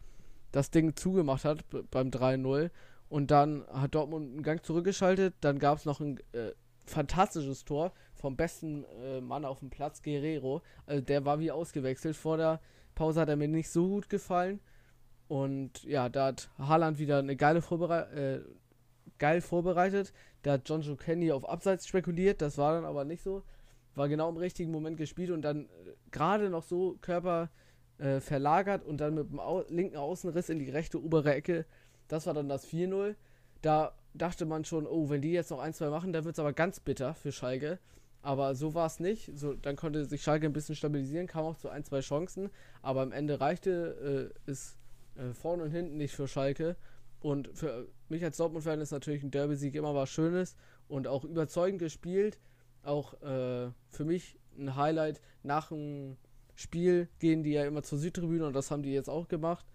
das Ding zugemacht hat beim 3-0. Und dann hat Dortmund einen Gang zurückgeschaltet. Dann gab es noch ein äh, fantastisches Tor vom besten äh, Mann auf dem Platz, Guerrero. Also der war wie ausgewechselt. Vor der Pause hat er mir nicht so gut gefallen. Und ja, da hat Haaland wieder eine geile Vorberei äh, geil vorbereitet. Da hat John Joe Kenny auf Abseits spekuliert. Das war dann aber nicht so war genau im richtigen Moment gespielt und dann äh, gerade noch so Körper äh, verlagert und dann mit dem Au linken Außenriss in die rechte obere Ecke. Das war dann das 4-0. Da dachte man schon, oh, wenn die jetzt noch ein, zwei machen, dann wird es aber ganz bitter für Schalke. Aber so war es nicht. So, dann konnte sich Schalke ein bisschen stabilisieren, kam auch zu ein, zwei Chancen. Aber am Ende reichte äh, es äh, vorne und hinten nicht für Schalke. Und für mich als Dortmund-Fan ist natürlich ein Derby-Sieg immer was Schönes und auch überzeugend gespielt auch äh, für mich ein Highlight. Nach dem Spiel gehen die ja immer zur Südtribüne und das haben die jetzt auch gemacht.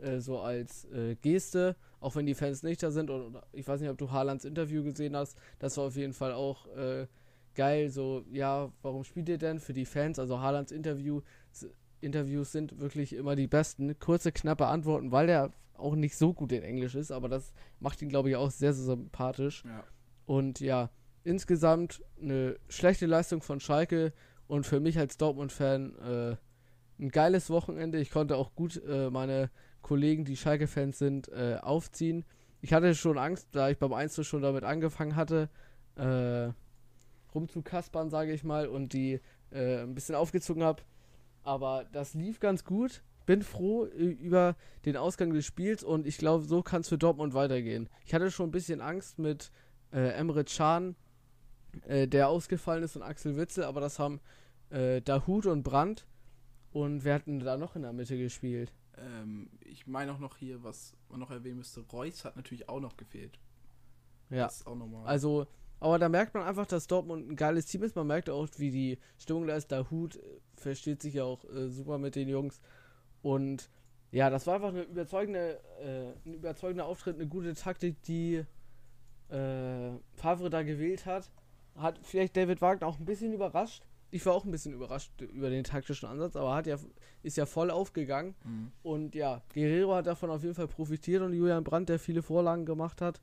Äh, so als äh, Geste, auch wenn die Fans nicht da sind. Und, ich weiß nicht, ob du Haalands Interview gesehen hast. Das war auf jeden Fall auch äh, geil. So, ja, warum spielt ihr denn für die Fans? Also Haalands Interview, Interviews sind wirklich immer die besten. Kurze, knappe Antworten, weil der auch nicht so gut in Englisch ist, aber das macht ihn, glaube ich, auch sehr, sehr sympathisch. Ja. Und ja, insgesamt eine schlechte Leistung von Schalke und für mich als Dortmund-Fan äh, ein geiles Wochenende. Ich konnte auch gut äh, meine Kollegen, die Schalke-Fans sind, äh, aufziehen. Ich hatte schon Angst, da ich beim Einzel schon damit angefangen hatte, äh, rumzukaspern, sage ich mal, und die äh, ein bisschen aufgezogen habe. Aber das lief ganz gut. Bin froh über den Ausgang des Spiels und ich glaube, so kann es für Dortmund weitergehen. Ich hatte schon ein bisschen Angst mit äh, Emre Can, äh, der ausgefallen ist und Axel Witzel, aber das haben äh, Dahut und Brandt. Und wer hatten da noch in der Mitte gespielt? Ähm, ich meine auch noch hier, was man noch erwähnen müsste, Reus hat natürlich auch noch gefehlt. Ja. Das ist auch normal. Also, aber da merkt man einfach, dass Dortmund ein geiles Team ist. Man merkt auch, wie die Stimmung da ist. Dahut äh, versteht sich ja auch äh, super mit den Jungs. Und ja, das war einfach eine überzeugende, äh, ein überzeugender Auftritt, eine gute Taktik, die äh, Favre da gewählt hat hat vielleicht David Wagner auch ein bisschen überrascht. Ich war auch ein bisschen überrascht über den taktischen Ansatz, aber hat ja, ist ja voll aufgegangen. Mhm. Und ja, Guerrero hat davon auf jeden Fall profitiert und Julian Brandt, der viele Vorlagen gemacht hat.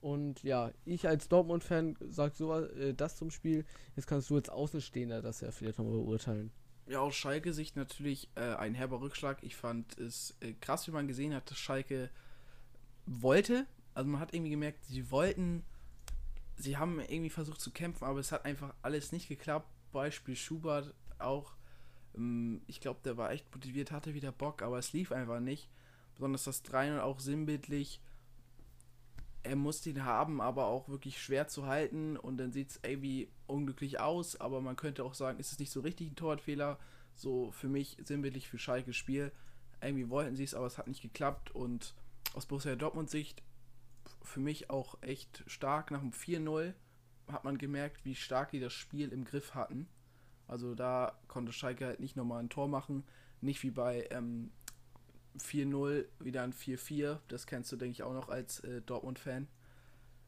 Und ja, ich als Dortmund-Fan sag so äh, das zum Spiel. Jetzt kannst du als Außenstehender das ja vielleicht nochmal beurteilen. Ja, aus Schalke-Sicht natürlich äh, ein herber Rückschlag. Ich fand es äh, krass, wie man gesehen hat, dass Schalke wollte. Also man hat irgendwie gemerkt, sie wollten sie haben irgendwie versucht zu kämpfen, aber es hat einfach alles nicht geklappt. Beispiel Schubert auch. Ähm, ich glaube, der war echt motiviert, hatte wieder Bock, aber es lief einfach nicht. Besonders das 3 auch sinnbildlich. Er muss den haben, aber auch wirklich schwer zu halten. Und dann sieht es irgendwie unglücklich aus, aber man könnte auch sagen, ist es nicht so richtig ein Torwartfehler, so für mich sinnbildlich für Schalke Spiel. Irgendwie wollten sie es, aber es hat nicht geklappt. Und aus Borussia Dortmund Sicht für mich auch echt stark. Nach dem 4-0 hat man gemerkt, wie stark die das Spiel im Griff hatten. Also da konnte Schalke halt nicht nochmal ein Tor machen, nicht wie bei ähm, 4-0 wieder ein 4-4. Das kennst du, denke ich, auch noch als äh, Dortmund-Fan.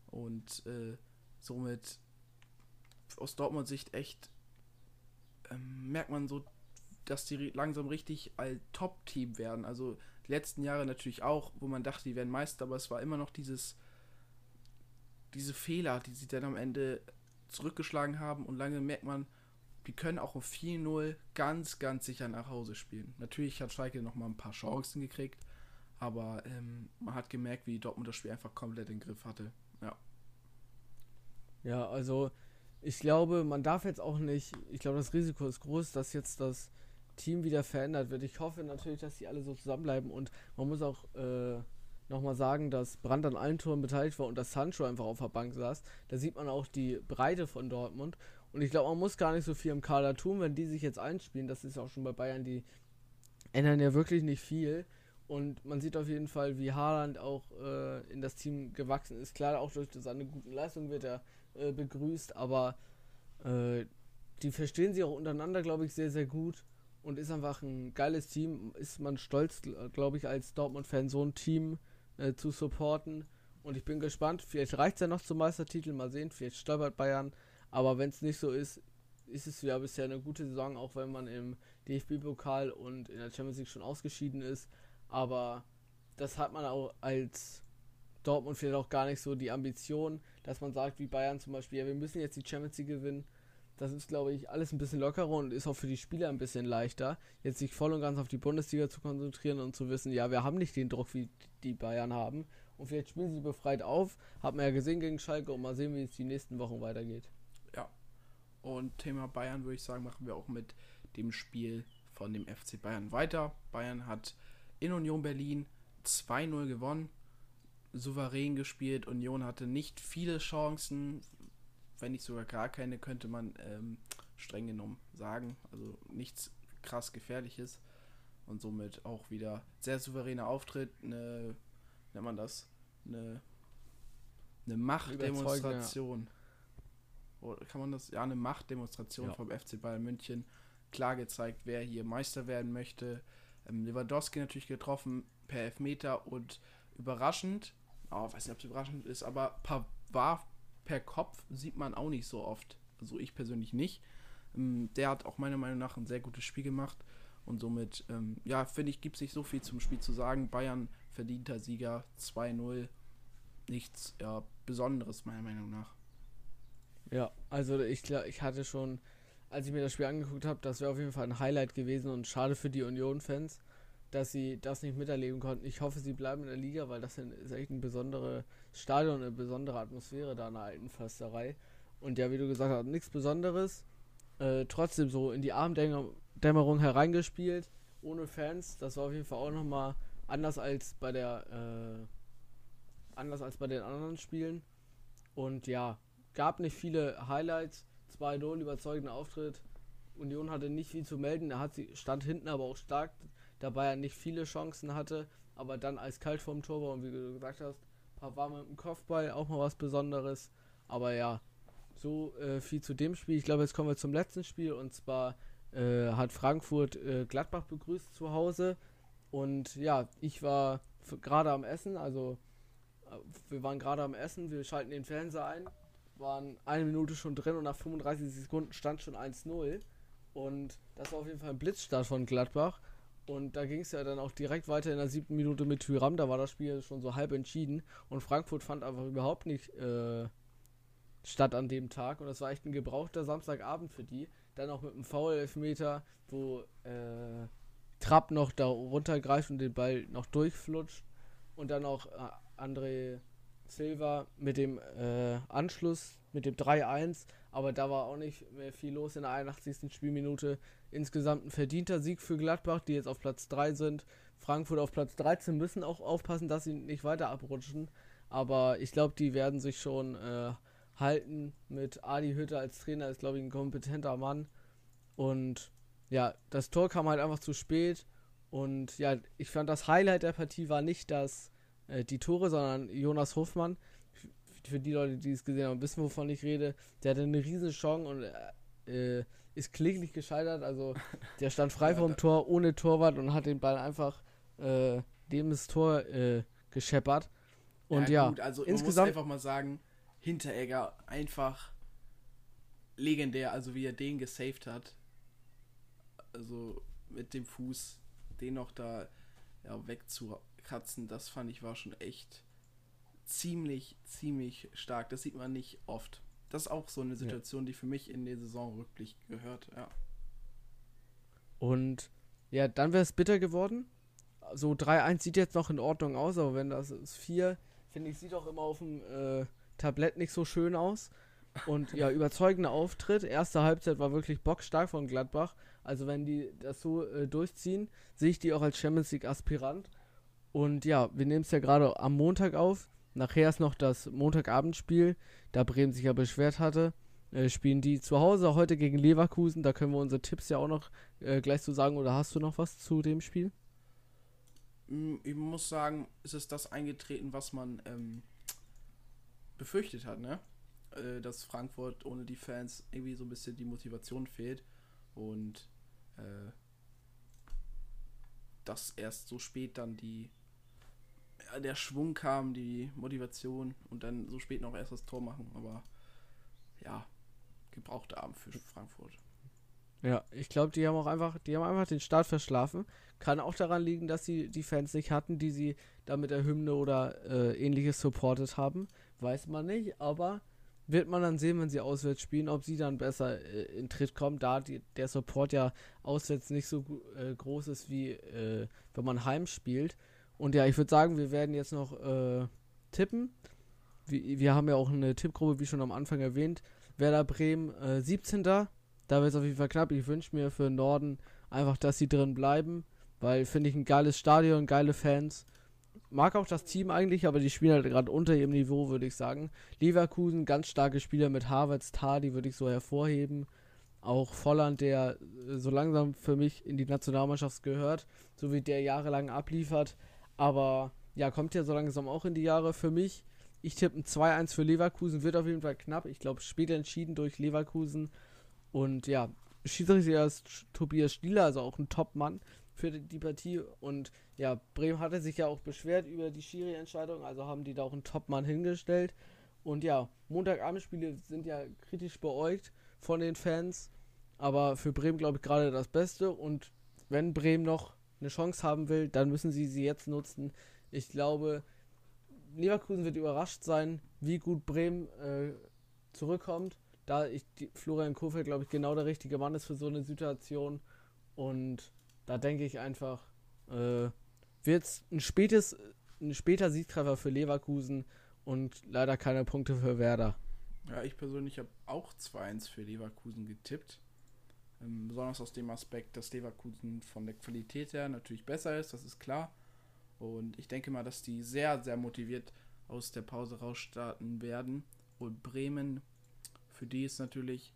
Und äh, somit aus Dortmund-Sicht echt ähm, merkt man so, dass die langsam richtig ein Top-Team werden. Also die letzten Jahre natürlich auch, wo man dachte, die werden Meister, aber es war immer noch dieses diese Fehler, die sie dann am Ende zurückgeschlagen haben und lange merkt man, die können auch um 4-0 ganz, ganz sicher nach Hause spielen. Natürlich hat Schalke noch mal ein paar Chancen gekriegt, aber ähm, man hat gemerkt, wie Dortmund das Spiel einfach komplett im Griff hatte. Ja. Ja, also ich glaube, man darf jetzt auch nicht, ich glaube, das Risiko ist groß, dass jetzt das Team wieder verändert wird. Ich hoffe natürlich, dass sie alle so zusammenbleiben und man muss auch äh, nochmal sagen, dass Brand an allen Toren beteiligt war und dass Sancho einfach auf der Bank saß. Da sieht man auch die Breite von Dortmund und ich glaube, man muss gar nicht so viel im Kader tun, wenn die sich jetzt einspielen. Das ist auch schon bei Bayern, die ändern ja wirklich nicht viel. Und man sieht auf jeden Fall, wie Haaland auch äh, in das Team gewachsen ist. Klar, auch durch seine guten Leistungen wird er äh, begrüßt, aber äh, die verstehen sich auch untereinander, glaube ich, sehr, sehr gut. Und ist einfach ein geiles Team. Ist man stolz, glaube ich, als Dortmund-Fan so ein Team äh, zu supporten. Und ich bin gespannt. Vielleicht reicht es ja noch zum Meistertitel. Mal sehen. Vielleicht stolpert Bayern aber wenn es nicht so ist, ist es ja bisher eine gute Saison, auch wenn man im DFB-Pokal und in der Champions League schon ausgeschieden ist. Aber das hat man auch als Dortmund vielleicht auch gar nicht so die Ambition, dass man sagt, wie Bayern zum Beispiel, ja, wir müssen jetzt die Champions League gewinnen. Das ist, glaube ich, alles ein bisschen lockerer und ist auch für die Spieler ein bisschen leichter, jetzt sich voll und ganz auf die Bundesliga zu konzentrieren und zu wissen, ja, wir haben nicht den Druck, wie die Bayern haben. Und vielleicht spielen sie befreit auf. Hat man ja gesehen gegen Schalke und mal sehen, wie es die nächsten Wochen weitergeht. Und Thema Bayern würde ich sagen, machen wir auch mit dem Spiel von dem FC Bayern weiter. Bayern hat in Union Berlin 2-0 gewonnen, souverän gespielt. Union hatte nicht viele Chancen, wenn nicht sogar gar keine, könnte man ähm, streng genommen sagen. Also nichts krass Gefährliches. Und somit auch wieder sehr souveräner Auftritt. Eine, nennt man das? Eine, eine Machtdemonstration. Oder kann man das, ja, eine Machtdemonstration ja. vom FC Bayern München klar gezeigt, wer hier Meister werden möchte. Ähm, Lewandowski natürlich getroffen per Elfmeter und überraschend, oh, weiß nicht, ob es überraschend ist, aber war per Kopf sieht man auch nicht so oft. Also ich persönlich nicht. Ähm, der hat auch meiner Meinung nach ein sehr gutes Spiel gemacht und somit, ähm, ja, finde ich, gibt es nicht so viel zum Spiel zu sagen. Bayern verdienter Sieger 2-0. Nichts ja, Besonderes, meiner Meinung nach. Ja, also ich, ich hatte schon, als ich mir das Spiel angeguckt habe, das wäre auf jeden Fall ein Highlight gewesen und schade für die Union-Fans, dass sie das nicht miterleben konnten. Ich hoffe, sie bleiben in der Liga, weil das ist echt ein besonderes Stadion, eine besondere Atmosphäre da in der alten Försterei. Und ja, wie du gesagt hast, nichts Besonderes. Äh, trotzdem so in die Abenddämmerung hereingespielt, ohne Fans. Das war auf jeden Fall auch nochmal anders als bei der, äh, anders als bei den anderen Spielen. Und ja, gab nicht viele Highlights. 2-0, überzeugender Auftritt. Union hatte nicht viel zu melden. Er hat sie, stand hinten aber auch stark, dabei er nicht viele Chancen hatte. Aber dann als kalt vorm Tor war und wie du gesagt hast, war mit dem Kopfball auch mal was Besonderes. Aber ja, so äh, viel zu dem Spiel. Ich glaube, jetzt kommen wir zum letzten Spiel und zwar äh, hat Frankfurt äh, Gladbach begrüßt zu Hause. Und ja, ich war gerade am Essen, also äh, wir waren gerade am Essen, wir schalten den Fernseher ein waren eine Minute schon drin und nach 35 Sekunden stand schon 1-0. Und das war auf jeden Fall ein Blitzstart von Gladbach. Und da ging es ja dann auch direkt weiter in der siebten Minute mit Tyram. Da war das Spiel schon so halb entschieden. Und Frankfurt fand einfach überhaupt nicht äh, statt an dem Tag. Und das war echt ein gebrauchter Samstagabend für die. Dann auch mit einem Foul-Elfmeter, wo äh, Trapp noch da runtergreift und den Ball noch durchflutscht. Und dann auch äh, André Silva mit dem äh, Anschluss, mit dem 3-1, aber da war auch nicht mehr viel los in der 81. Spielminute. Insgesamt ein verdienter Sieg für Gladbach, die jetzt auf Platz 3 sind. Frankfurt auf Platz 13 müssen auch aufpassen, dass sie nicht weiter abrutschen. Aber ich glaube, die werden sich schon äh, halten mit Adi Hütte als Trainer, ist glaube ich ein kompetenter Mann. Und ja, das Tor kam halt einfach zu spät. Und ja, ich fand das Highlight der Partie war nicht das, äh, die Tore, sondern Jonas Hofmann. Für die Leute, die es gesehen haben, wissen, wovon ich rede. Der hatte eine riesen Chance und äh, ist kläglich gescheitert. Also der stand frei (laughs) ja, vom Tor, ohne Torwart und hat den Ball einfach äh, dem das Tor äh, gescheppert. Und ja, ja gut, also insgesamt einfach mal sagen, Hinteregger einfach legendär, also wie er den gesaved hat. Also mit dem Fuß, den noch da ja, wegzukratzen, das fand ich war schon echt ziemlich, ziemlich stark. Das sieht man nicht oft. Das ist auch so eine Situation, ja. die für mich in den Saisonrückblick gehört, ja. Und ja, dann wäre es bitter geworden. So 3-1 sieht jetzt noch in Ordnung aus, aber wenn das ist 4, finde ich, sieht auch immer auf dem äh, Tablett nicht so schön aus. Und ja, (laughs) überzeugender Auftritt. Erste Halbzeit war wirklich bockstark von Gladbach. Also wenn die das so äh, durchziehen, sehe ich die auch als Champions League Aspirant. Und ja, wir nehmen es ja gerade am Montag auf. Nachher ist noch das Montagabendspiel, da Bremen sich ja beschwert hatte. Äh, spielen die zu Hause heute gegen Leverkusen. Da können wir unsere Tipps ja auch noch äh, gleich zu sagen. Oder hast du noch was zu dem Spiel? Mm, ich muss sagen, es ist das eingetreten, was man ähm, befürchtet hat, ne? Äh, dass Frankfurt ohne die Fans irgendwie so ein bisschen die Motivation fehlt und äh, dass erst so spät dann die der Schwung kam, die Motivation und dann so spät noch erst das Tor machen, aber ja, gebrauchte Abend für Frankfurt. Ja, ich glaube, die haben auch einfach, die haben einfach den Start verschlafen. Kann auch daran liegen, dass sie die Fans nicht hatten, die sie da mit der Hymne oder äh, ähnliches supportet haben. Weiß man nicht, aber wird man dann sehen, wenn sie auswärts spielen, ob sie dann besser äh, in Tritt kommen, da die, der Support ja auswärts nicht so äh, groß ist, wie äh, wenn man heim spielt. Und ja, ich würde sagen, wir werden jetzt noch äh, tippen. Wir, wir haben ja auch eine Tippgruppe, wie schon am Anfang erwähnt. Werder Bremen 17. Äh, da wird es auf jeden Fall knapp. Ich wünsche mir für Norden einfach, dass sie drin bleiben, weil finde ich ein geiles Stadion, geile Fans mag auch das Team eigentlich, aber die spielen halt gerade unter ihrem Niveau, würde ich sagen. Leverkusen, ganz starke Spieler mit Harvards, die würde ich so hervorheben. Auch Volland, der äh, so langsam für mich in die Nationalmannschaft gehört, so wie der jahrelang abliefert. Aber ja, kommt ja so langsam auch in die Jahre für mich. Ich tippe ein 2-1 für Leverkusen, wird auf jeden Fall knapp. Ich glaube, später entschieden durch Leverkusen. Und ja, Schiedsrichter ist Tobias Stieler, also auch ein Top-Mann für die Partie. Und ja, Bremen hatte sich ja auch beschwert über die Schiri-Entscheidung, also haben die da auch einen Top-Mann hingestellt. Und ja, Montagabendspiele sind ja kritisch beäugt von den Fans, aber für Bremen glaube ich gerade das Beste. Und wenn Bremen noch eine Chance haben will, dann müssen sie sie jetzt nutzen. Ich glaube, Leverkusen wird überrascht sein, wie gut Bremen äh, zurückkommt. Da ich die, Florian Kofeld, glaube ich, genau der richtige Mann ist für so eine Situation. Und da denke ich einfach, äh, wird es ein spätes, ein später Siegtreffer für Leverkusen und leider keine Punkte für Werder. Ja, ich persönlich habe auch 2-1 für Leverkusen getippt. Ähm, besonders aus dem Aspekt, dass Leverkusen von der Qualität her natürlich besser ist, das ist klar. Und ich denke mal, dass die sehr, sehr motiviert aus der Pause rausstarten werden. Und Bremen, für die ist natürlich,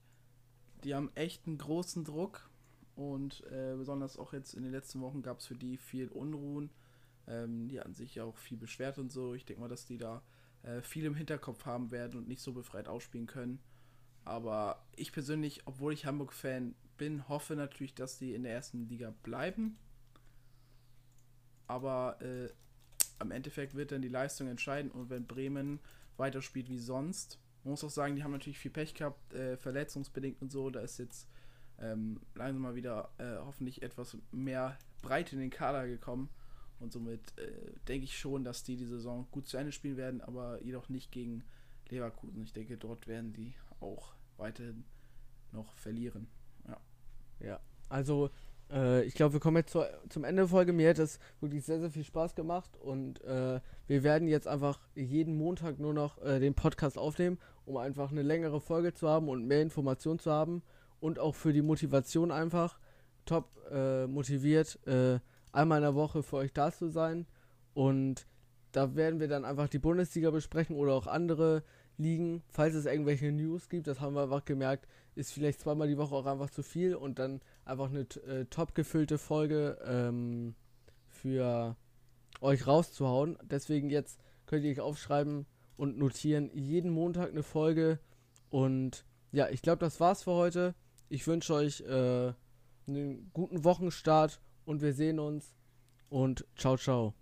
die haben echt einen großen Druck und äh, besonders auch jetzt in den letzten Wochen gab es für die viel Unruhen. Ähm, die hatten sich ja auch viel beschwert und so. Ich denke mal, dass die da äh, viel im Hinterkopf haben werden und nicht so befreit ausspielen können. Aber ich persönlich, obwohl ich Hamburg-Fan bin, hoffe natürlich, dass die in der ersten Liga bleiben. Aber äh, am Endeffekt wird dann die Leistung entscheiden und wenn Bremen weiterspielt wie sonst, man muss auch sagen, die haben natürlich viel Pech gehabt, äh, verletzungsbedingt und so. Da ist jetzt ähm, langsam mal wieder äh, hoffentlich etwas mehr Breite in den Kader gekommen. Und somit äh, denke ich schon, dass die die Saison gut zu Ende spielen werden, aber jedoch nicht gegen Leverkusen. Ich denke, dort werden die auch weiterhin noch verlieren. Ja. Also äh, ich glaube, wir kommen jetzt zur, zum Ende der Folge. Mir hat es wirklich sehr, sehr viel Spaß gemacht und äh, wir werden jetzt einfach jeden Montag nur noch äh, den Podcast aufnehmen, um einfach eine längere Folge zu haben und mehr Informationen zu haben und auch für die Motivation einfach top äh, motiviert, äh, einmal in der Woche für euch da zu sein. Und da werden wir dann einfach die Bundesliga besprechen oder auch andere Ligen, falls es irgendwelche News gibt. Das haben wir einfach gemerkt, ist vielleicht zweimal die Woche auch einfach zu viel und dann einfach eine äh, top gefüllte Folge ähm, für euch rauszuhauen. Deswegen jetzt könnt ihr euch aufschreiben und notieren, jeden Montag eine Folge. Und ja, ich glaube, das war's für heute. Ich wünsche euch äh, einen guten Wochenstart und wir sehen uns. Und ciao, ciao.